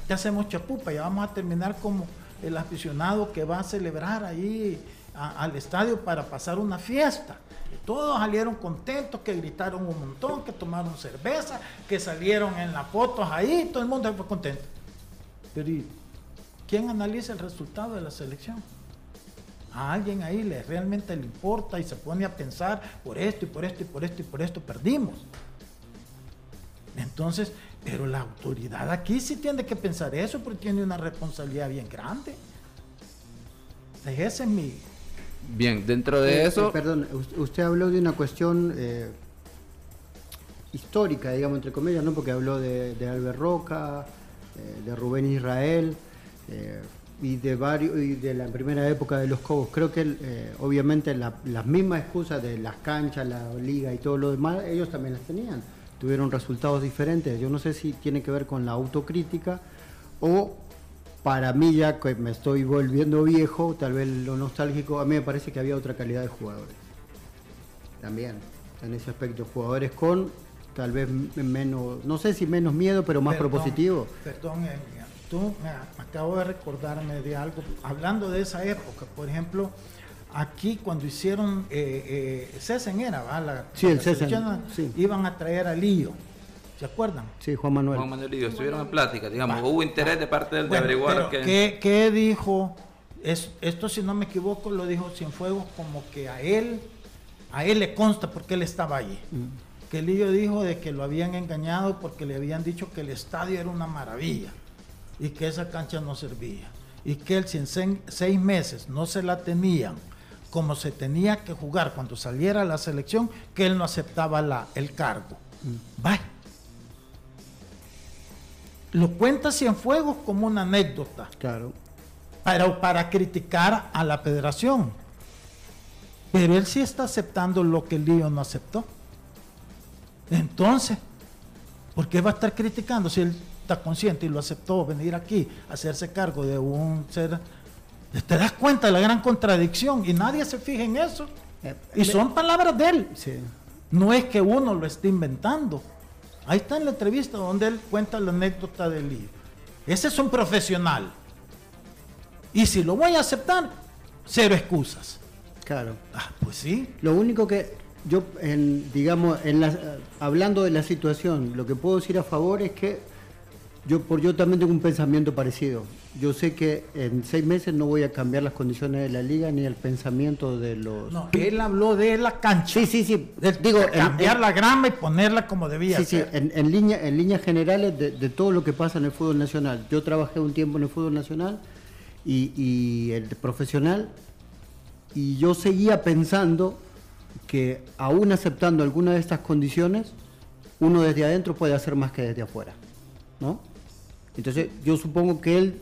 ya hacemos chapupa, ya vamos a terminar como el aficionado que va a celebrar ahí al estadio para pasar una fiesta. Todos salieron contentos, que gritaron un montón, que tomaron cerveza, que salieron en las fotos ahí, todo el mundo fue contento. Pero ¿quién analiza el resultado de la selección? A alguien ahí le realmente le importa y se pone a pensar por esto y por esto y por esto y por esto perdimos. Entonces, pero la autoridad aquí sí tiene que pensar eso porque tiene una responsabilidad bien grande. Ese es mi, Bien, dentro de eh, eso... Eh, perdón, usted habló de una cuestión eh, histórica, digamos, entre comillas, ¿no? Porque habló de, Albert Roca, de Rubén Israel y de varios y de la primera época de los Cobos. Creo que obviamente las mismas excusas de las canchas, la liga y todo lo demás, ellos también las tenían. Tuvieron resultados diferentes. Yo no sé si tiene que ver con la autocrítica o para mí ya que me estoy volviendo viejo, tal vez lo nostálgico, a mí me parece que había otra calidad de jugadores. También, en ese aspecto, jugadores con tal vez menos, no sé si menos miedo, pero más propositivo. Perdón, tú me, acabo de recordarme de algo, hablando de esa época, por ejemplo, aquí cuando hicieron eh, eh era, ¿va? La, sí, el César, iban a traer a Lío. ¿Se acuerdan? Sí, Juan Manuel. Juan Manuel Lío, estuvieron en plática, digamos, hubo interés de parte del de averiguar que... ¿qué, dijo? Es, esto, si no me equivoco, lo dijo Cienfuegos como que a él, a él le consta porque él estaba allí. Mm. Que Lío dijo de que lo habían engañado porque le habían dicho que el estadio era una maravilla y que esa cancha no servía. Y que él si en seis meses no se la tenían como se tenía que jugar cuando saliera la selección, que él no aceptaba la, el cargo. Mm. Lo cuenta Cienfuegos como una anécdota. Claro. Pero para criticar a la federación. Pero él sí está aceptando lo que el lío no aceptó. Entonces, ¿por qué va a estar criticando si él está consciente y lo aceptó venir aquí a hacerse cargo de un ser ¿Te das cuenta de la gran contradicción? Y nadie se fija en eso. Eh, y son palabras de él. No es que uno lo esté inventando. Ahí está en la entrevista donde él cuenta la anécdota del lío. Ese es un profesional. Y si lo voy a aceptar, cero excusas. Claro. Ah, pues sí. Lo único que yo, en, digamos, en hablando de la situación, lo que puedo decir a favor es que yo, por, yo también tengo un pensamiento parecido. Yo sé que en seis meses no voy a cambiar las condiciones de la liga ni el pensamiento de los. No, él habló de la cancha. Sí, sí, sí. Digo, cambiar la grama y ponerla como debía sí, ser. Sí, en, en, línea, en líneas generales de, todo lo que pasa en el fútbol nacional. Yo trabajé un tiempo en el fútbol nacional y, y el profesional, y yo seguía pensando que, aún aceptando alguna de estas condiciones, uno desde adentro puede hacer más que desde afuera. ¿No? Entonces yo supongo que él,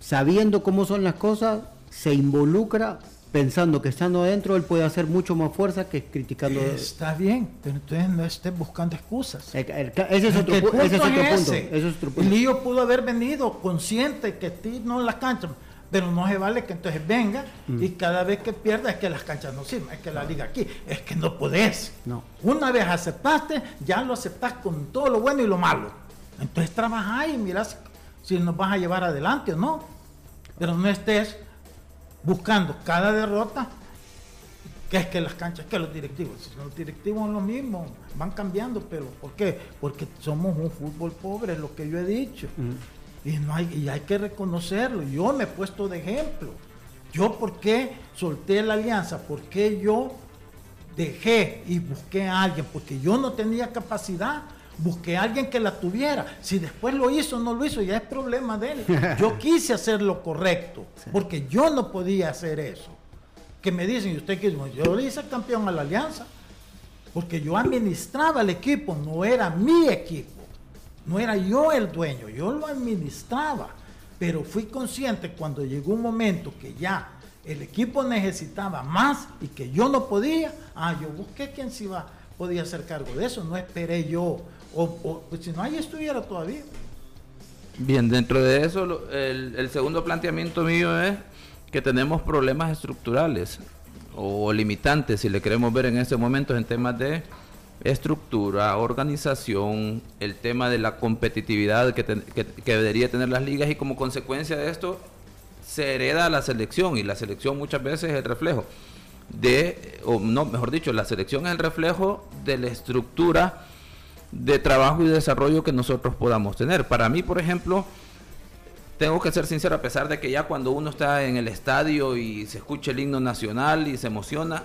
sabiendo cómo son las cosas, se involucra pensando que estando adentro él puede hacer mucho más fuerza que criticando. Está bien, pero entonces no estés buscando excusas. ese, es otro, punto, ese es otro punto. El lío pudo haber venido consciente que ti no las canchas, pero no se vale que entonces venga mm. y cada vez que pierda es que las canchas no sirven, es que la liga aquí, es que no podés. No. Una vez aceptaste, ya lo aceptas con todo lo bueno y lo malo. Entonces trabaja y mirás si nos vas a llevar adelante o no. Pero no estés buscando cada derrota que es que las canchas, que los directivos, los directivos son lo mismo, van cambiando, pero ¿por qué? Porque somos un fútbol pobre, es lo que yo he dicho. Mm. Y, no hay, y hay que reconocerlo. Yo me he puesto de ejemplo. Yo, ¿por qué solté la alianza? ¿Por qué yo dejé y busqué a alguien? Porque yo no tenía capacidad busqué a alguien que la tuviera. Si después lo hizo o no lo hizo, ya es problema de él. Yo quise hacer lo correcto, porque yo no podía hacer eso. Que me dicen, ¿y usted qué Yo le hice campeón a la alianza, porque yo administraba el equipo, no era mi equipo. No era yo el dueño, yo lo administraba. Pero fui consciente cuando llegó un momento que ya el equipo necesitaba más y que yo no podía, ah, yo busqué quien se iba, podía hacer cargo de eso, no esperé yo o, pues, si no, ahí estuviera todavía. Bien, dentro de eso, el, segundo planteamiento mío es que tenemos problemas estructurales o limitantes, si le queremos ver en este momento, en temas de estructura, organización, el tema de la competitividad que, que, debería tener las ligas y como consecuencia de esto se hereda la selección y la selección muchas veces es el reflejo de, o no, mejor dicho, la selección es el reflejo de la estructura de trabajo y desarrollo que nosotros podamos tener. Para mí, por ejemplo, tengo que ser sincero, a pesar de que ya cuando uno está en el estadio y se escucha el himno nacional y se emociona,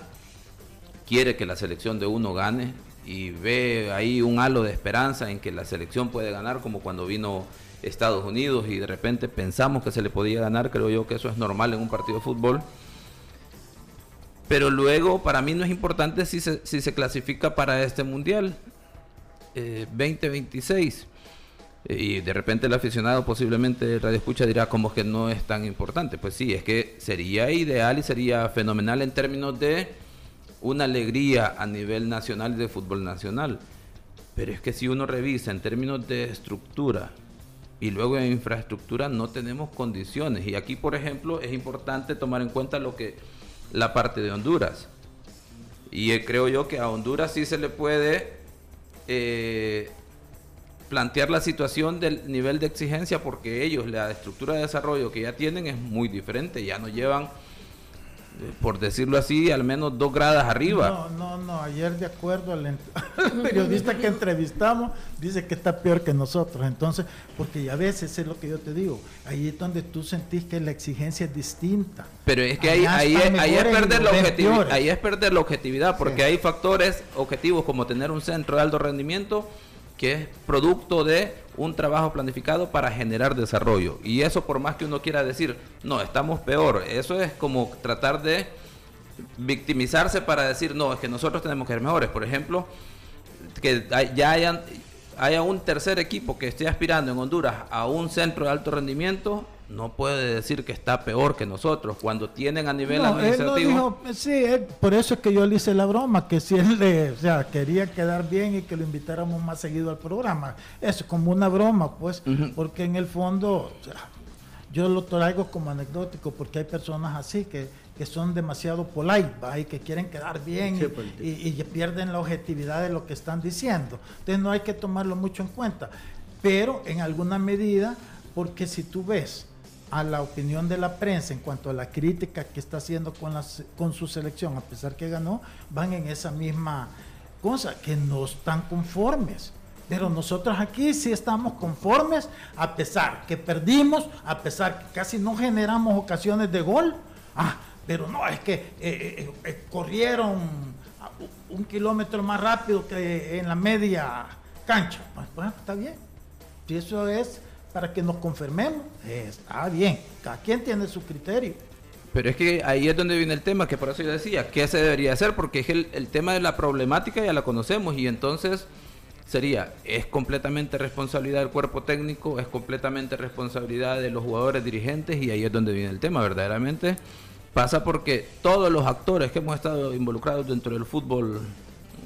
quiere que la selección de uno gane y ve ahí un halo de esperanza en que la selección puede ganar, como cuando vino Estados Unidos y de repente pensamos que se le podía ganar, creo yo que eso es normal en un partido de fútbol. Pero luego, para mí no es importante si se, si se clasifica para este mundial. 2026. Eh, y de repente el aficionado posiblemente Radio Escucha dirá como que no es tan importante. Pues sí, es que sería ideal y sería fenomenal en términos de una alegría a nivel nacional de fútbol nacional. Pero es que si uno revisa en términos de estructura y luego de infraestructura no tenemos condiciones. Y aquí, por ejemplo, es importante tomar en cuenta lo que la parte de Honduras. Y eh, creo yo que a Honduras sí se le puede eh, plantear la situación del nivel de exigencia porque ellos, la estructura de desarrollo que ya tienen es muy diferente, ya no llevan por decirlo así, al menos dos gradas arriba. No, no, no. Ayer, de acuerdo al, periodista que entrevistamos, dice que está peor que nosotros. Entonces, porque ya ves, eso es lo que yo te digo. Ahí es donde tú sentís que la exigencia es distinta. Pero es que ahí, ahí, es, perder la objetividad, ahí es perder la objetividad, porque hay factores objetivos como tener un centro de alto rendimiento que es producto de un trabajo planificado para generar desarrollo. Y eso por más que uno quiera decir, no, estamos peor, eso es como tratar de victimizarse para decir, no, es que nosotros tenemos que ser mejores. Por ejemplo, que ya hayan, haya un tercer equipo que esté aspirando en Honduras a un centro de alto rendimiento, no puede decir que está peor que nosotros cuando tienen a nivel administrativo. sí, por eso es que yo le hice la broma, que si él le, o sea, quería quedar bien y que lo invitáramos más seguido al programa. Eso como una broma, pues, porque en el fondo, yo lo traigo como anecdótico, porque hay personas así que, que son demasiado polite, y que quieren quedar bien y, y pierden la objetividad de lo que están diciendo. Entonces no hay que tomarlo mucho en cuenta, pero en alguna medida, porque si tú ves a la opinión de la prensa en cuanto a la crítica que está haciendo con, con su selección, a pesar que ganó, van en esa misma cosa, que no están conformes. Pero nosotros aquí sí estamos conformes, a pesar que perdimos, a pesar que casi no generamos ocasiones de gol. Ah, pero no, es que eh, eh, eh, corrieron un kilómetro más rápido que en la media cancha. Pues, bueno, está bien. Si eso es para que nos confirmemos. Está bien, cada quien tiene su criterio. Pero es que ahí es donde viene el tema, que por eso yo decía, ¿qué se debería hacer? Porque es el, tema de la problemática ya la conocemos y entonces sería, es completamente responsabilidad del cuerpo técnico, es completamente responsabilidad de los jugadores dirigentes y ahí es donde viene el tema, verdaderamente. Pasa porque todos los actores que hemos estado involucrados dentro del fútbol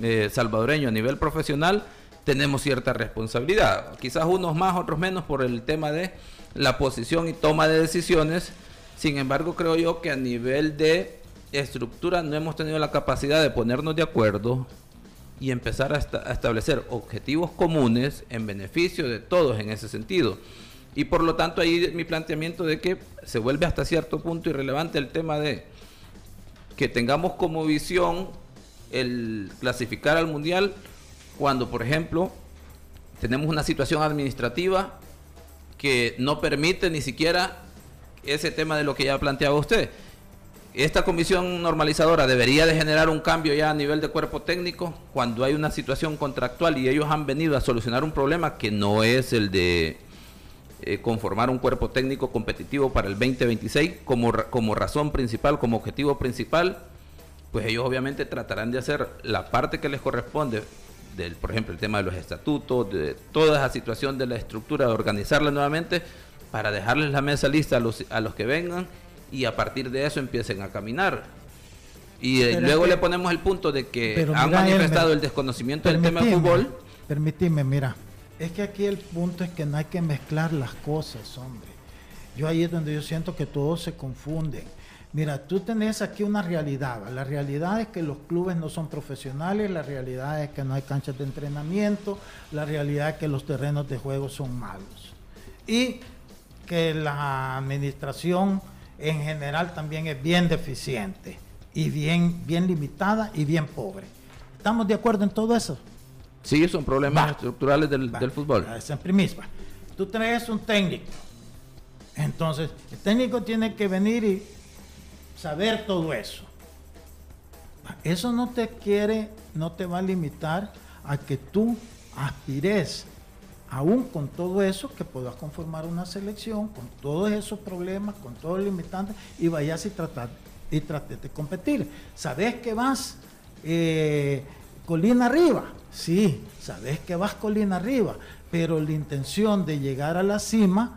eh, salvadoreño a nivel profesional, tenemos cierta responsabilidad. Quizás unos más, otros menos por el tema de la posición y toma de decisiones. Sin embargo, creo yo que a nivel de estructura no hemos tenido la capacidad de ponernos de acuerdo y empezar a, establecer objetivos comunes en beneficio de todos en ese sentido. Y por lo tanto ahí mi planteamiento de que se vuelve hasta cierto punto irrelevante el tema de que tengamos como visión el clasificar al mundial cuando, por ejemplo, tenemos una situación administrativa que no permite ni siquiera ese tema de lo que ya planteaba usted. Esta comisión normalizadora debería de generar un cambio ya a nivel de cuerpo técnico cuando hay una situación contractual y ellos han venido a solucionar un problema que no es el de eh, conformar un cuerpo técnico competitivo para el 2026 como, como razón principal, como objetivo principal, pues ellos obviamente tratarán de hacer la parte que les corresponde del, por ejemplo, el tema de los estatutos, de toda esa situación de la estructura, de organizarla nuevamente para dejarles la mesa lista a los, a los que vengan y a partir de eso empiecen a caminar. Y eh, luego le ponemos el punto de que han manifestado el desconocimiento del tema del fútbol. Permitime, mira, es que aquí el punto es que no hay que mezclar las cosas, hombre. Yo ahí es donde yo siento que todos se confunden Mira, tú tenés aquí una realidad. La realidad es que los clubes no son profesionales, la realidad es que no hay canchas de entrenamiento, la realidad es que los terrenos de juego son malos. Y que la administración en general también es bien deficiente y bien, bien limitada y bien pobre. ¿Estamos de acuerdo en todo eso? Sí, son problemas estructurales del, fútbol. Es en primisma. Tú traes un técnico. Entonces, el técnico tiene que venir y saber todo eso. Eso no te quiere, no te va a limitar a que tú aspires, aún con todo eso, que puedas conformar una selección, con todos esos problemas, con todos los limitantes, y vayas y tratar y trates de competir. ¿Sabes que vas eh, colina arriba? Sí, sabes que vas colina arriba, pero la intención de llegar a la cima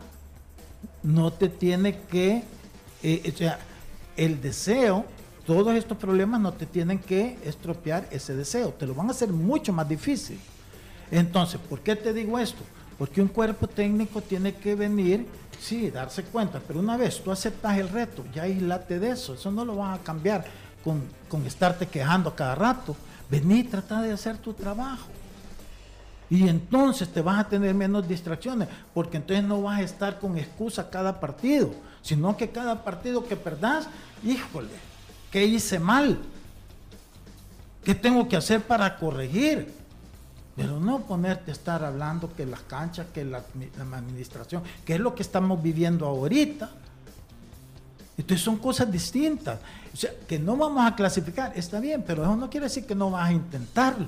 no te tiene que, eh, o sea, el deseo, todos estos problemas no te tienen que estropear ese deseo, te lo van a hacer mucho más difícil. Entonces, ¿por qué te digo esto? Porque un cuerpo técnico tiene que venir, sí, darse cuenta, pero una vez tú aceptas el reto, ya aislate de eso, eso no lo vas a cambiar con, con estarte quejando cada rato. Vení, trata de hacer tu trabajo. Y entonces te vas a tener menos distracciones, porque entonces no vas a estar con excusa cada partido, sino que cada partido que perdás, híjole, ¿qué hice mal? ¿Qué tengo que hacer para corregir? Pero no ponerte a estar hablando que las canchas, que la, administración, que es lo que estamos viviendo ahorita. Entonces son cosas distintas. O sea, que no vamos a clasificar, está bien, pero eso no quiere decir que no vas a intentarlo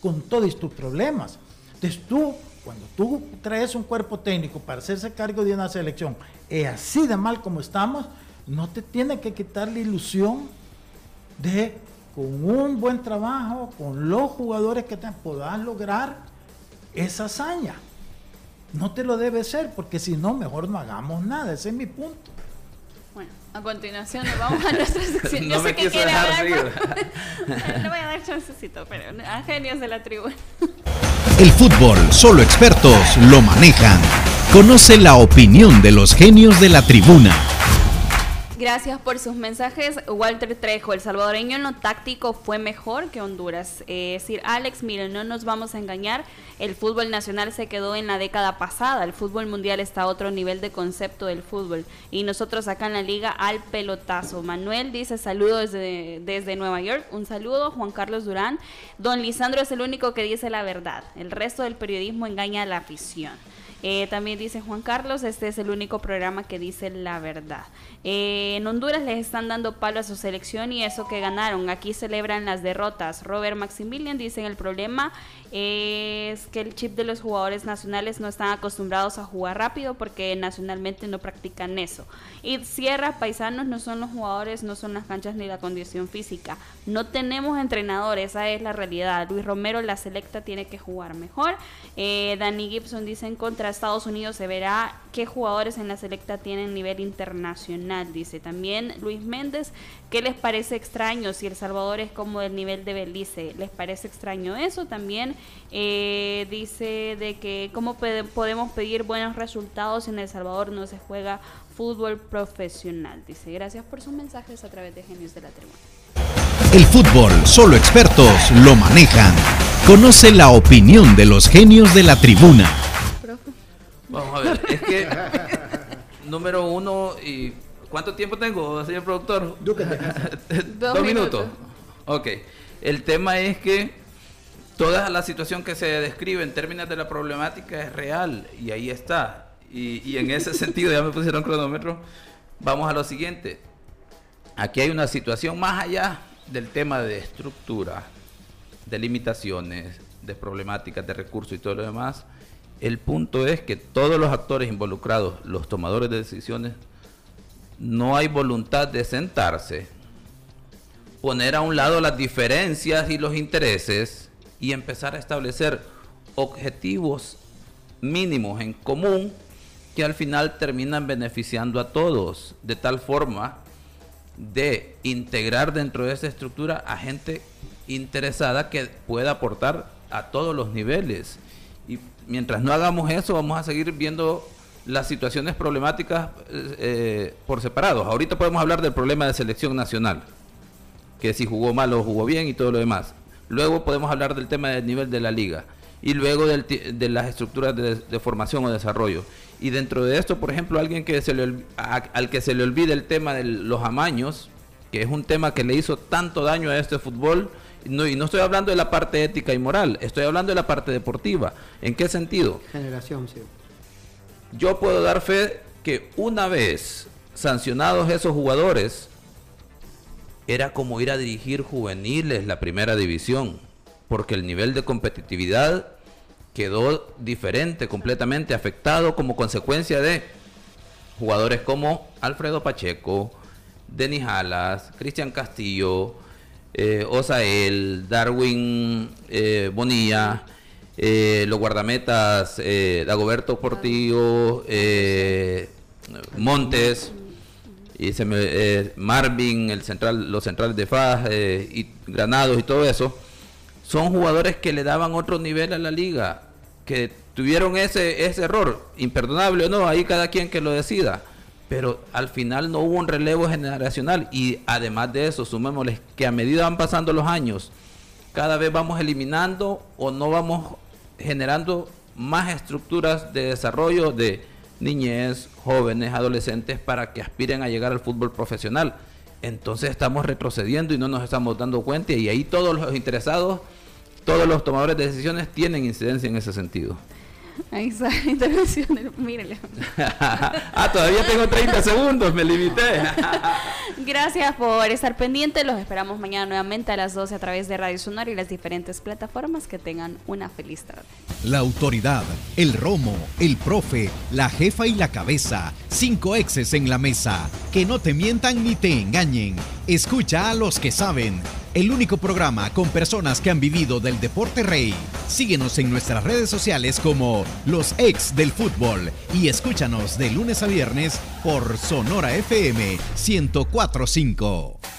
con todos tus problemas. Entonces tú, cuando tú traes un cuerpo técnico para hacerse cargo de una selección, es así de mal como estamos, no te tiene que quitar la ilusión de con un buen trabajo, con los jugadores que te puedas lograr esa hazaña. No te lo debe ser, porque si no, mejor no hagamos nada. Ese es mi punto. Bueno, a continuación nos vamos a nuestra sección. no Yo sé que quiere hablar, no voy a dar chancecito, pero a genios de la tribuna. El fútbol, solo expertos lo manejan. Conoce la opinión de los genios de la tribuna. Gracias por sus mensajes. Walter Trejo, el salvadoreño en lo táctico fue mejor que Honduras. Eh, es decir, Alex, miren, no nos vamos a engañar. El fútbol nacional se quedó en la década pasada. El fútbol mundial está a otro nivel de concepto del fútbol. Y nosotros acá en la liga al pelotazo. Manuel dice saludo desde, desde Nueva York. Un saludo. Juan Carlos Durán. Don Lisandro es el único que dice la verdad. El resto del periodismo engaña a la afición. Eh, también dice Juan Carlos, este es el único programa que dice la verdad. Eh, en Honduras les están dando palo a su selección y eso que ganaron. Aquí celebran las derrotas. Robert Maximilian dice el problema es que el chip de los jugadores nacionales no están acostumbrados a jugar rápido porque nacionalmente no practican eso. Y Sierra, paisanos, no son los jugadores, no son las canchas ni la condición física. No tenemos entrenadores, esa es la realidad. Luis Romero, la selecta, tiene que jugar mejor. Eh, Danny Gibson dice en contra Estados Unidos se verá qué jugadores en la selecta tienen nivel internacional. Dice también Luis Méndez, ¿qué les parece extraño si El Salvador es como el nivel de Belice? ¿Les parece extraño eso? También eh, dice de que cómo podemos pedir buenos resultados si en El Salvador no se juega fútbol profesional. Dice, gracias por sus mensajes a través de Genios de la Tribuna. El fútbol, solo expertos lo manejan. Conoce la opinión de los genios de la tribuna. Vamos a ver, es que número uno y ¿cuánto tiempo tengo, señor productor? Dos, minutos. Ok. El tema es que toda la situación que se describe en términos de la problemática es real y ahí está. Y, y en ese sentido, ya me pusieron cronómetro, vamos a lo siguiente. Aquí hay una situación más allá del tema de estructura, de limitaciones, de problemáticas, de recursos y todo lo demás. El punto es que todos los actores involucrados, los tomadores de decisiones, no hay voluntad de sentarse, poner a un lado las diferencias y los intereses y empezar a establecer objetivos mínimos en común que al final terminan beneficiando a todos, de tal forma de integrar dentro de esa estructura a gente interesada que pueda aportar a todos los niveles. Y mientras no hagamos eso, vamos a seguir viendo las situaciones problemáticas eh, por separado. Ahorita podemos hablar del problema de selección nacional, que si jugó mal o jugó bien y todo lo demás. Luego podemos hablar del tema del nivel de la liga y luego de las estructuras de, formación o desarrollo. Y dentro de esto, por ejemplo, alguien que se le, al que se le olvide el tema de los amaños, que es un tema que le hizo tanto daño a este fútbol, y no estoy hablando de la parte ética y moral, estoy hablando de la parte deportiva. ¿En qué sentido? Generación, sí. Yo puedo dar fe que una vez sancionados esos jugadores, era como ir a dirigir juveniles la primera división, porque el nivel de competitividad quedó diferente, completamente afectado como consecuencia de jugadores como Alfredo Pacheco, Denis Alas, Cristian Castillo, eh, Osael, Darwin eh, Bonilla, eh, los guardametas Dagoberto Portillo, Montes y se me, eh, Marvin, el central, los centrales de Faz eh, y Granados y todo eso, son jugadores que le daban otro nivel a la liga, que tuvieron ese, ese error, imperdonable o no, ahí cada quien que lo decida. Pero al final no hubo un relevo generacional y además de eso, sumémosles que a medida van pasando los años, cada vez vamos eliminando o no vamos generando más estructuras de desarrollo de niñez, jóvenes, adolescentes para que aspiren a llegar al fútbol profesional. Entonces estamos retrocediendo y no nos estamos dando cuenta y ahí todos los interesados, todos los tomadores de decisiones tienen incidencia en ese sentido. Ahí está la intervención Mírele. ah, todavía tengo 30 segundos, me limité. Gracias por estar pendientes. Los esperamos mañana nuevamente a las 12 a través de Radio Sonora y las diferentes plataformas. Que tengan una feliz tarde. La autoridad, el romo, el profe, la jefa y la cabeza. Cinco exes en la mesa. Que no te mientan ni te engañen. Escucha a los que saben el único programa con personas que han vivido del deporte rey. Síguenos en nuestras redes sociales como Los Ex del Fútbol y escúchanos de lunes a viernes por Sonora FM 1045.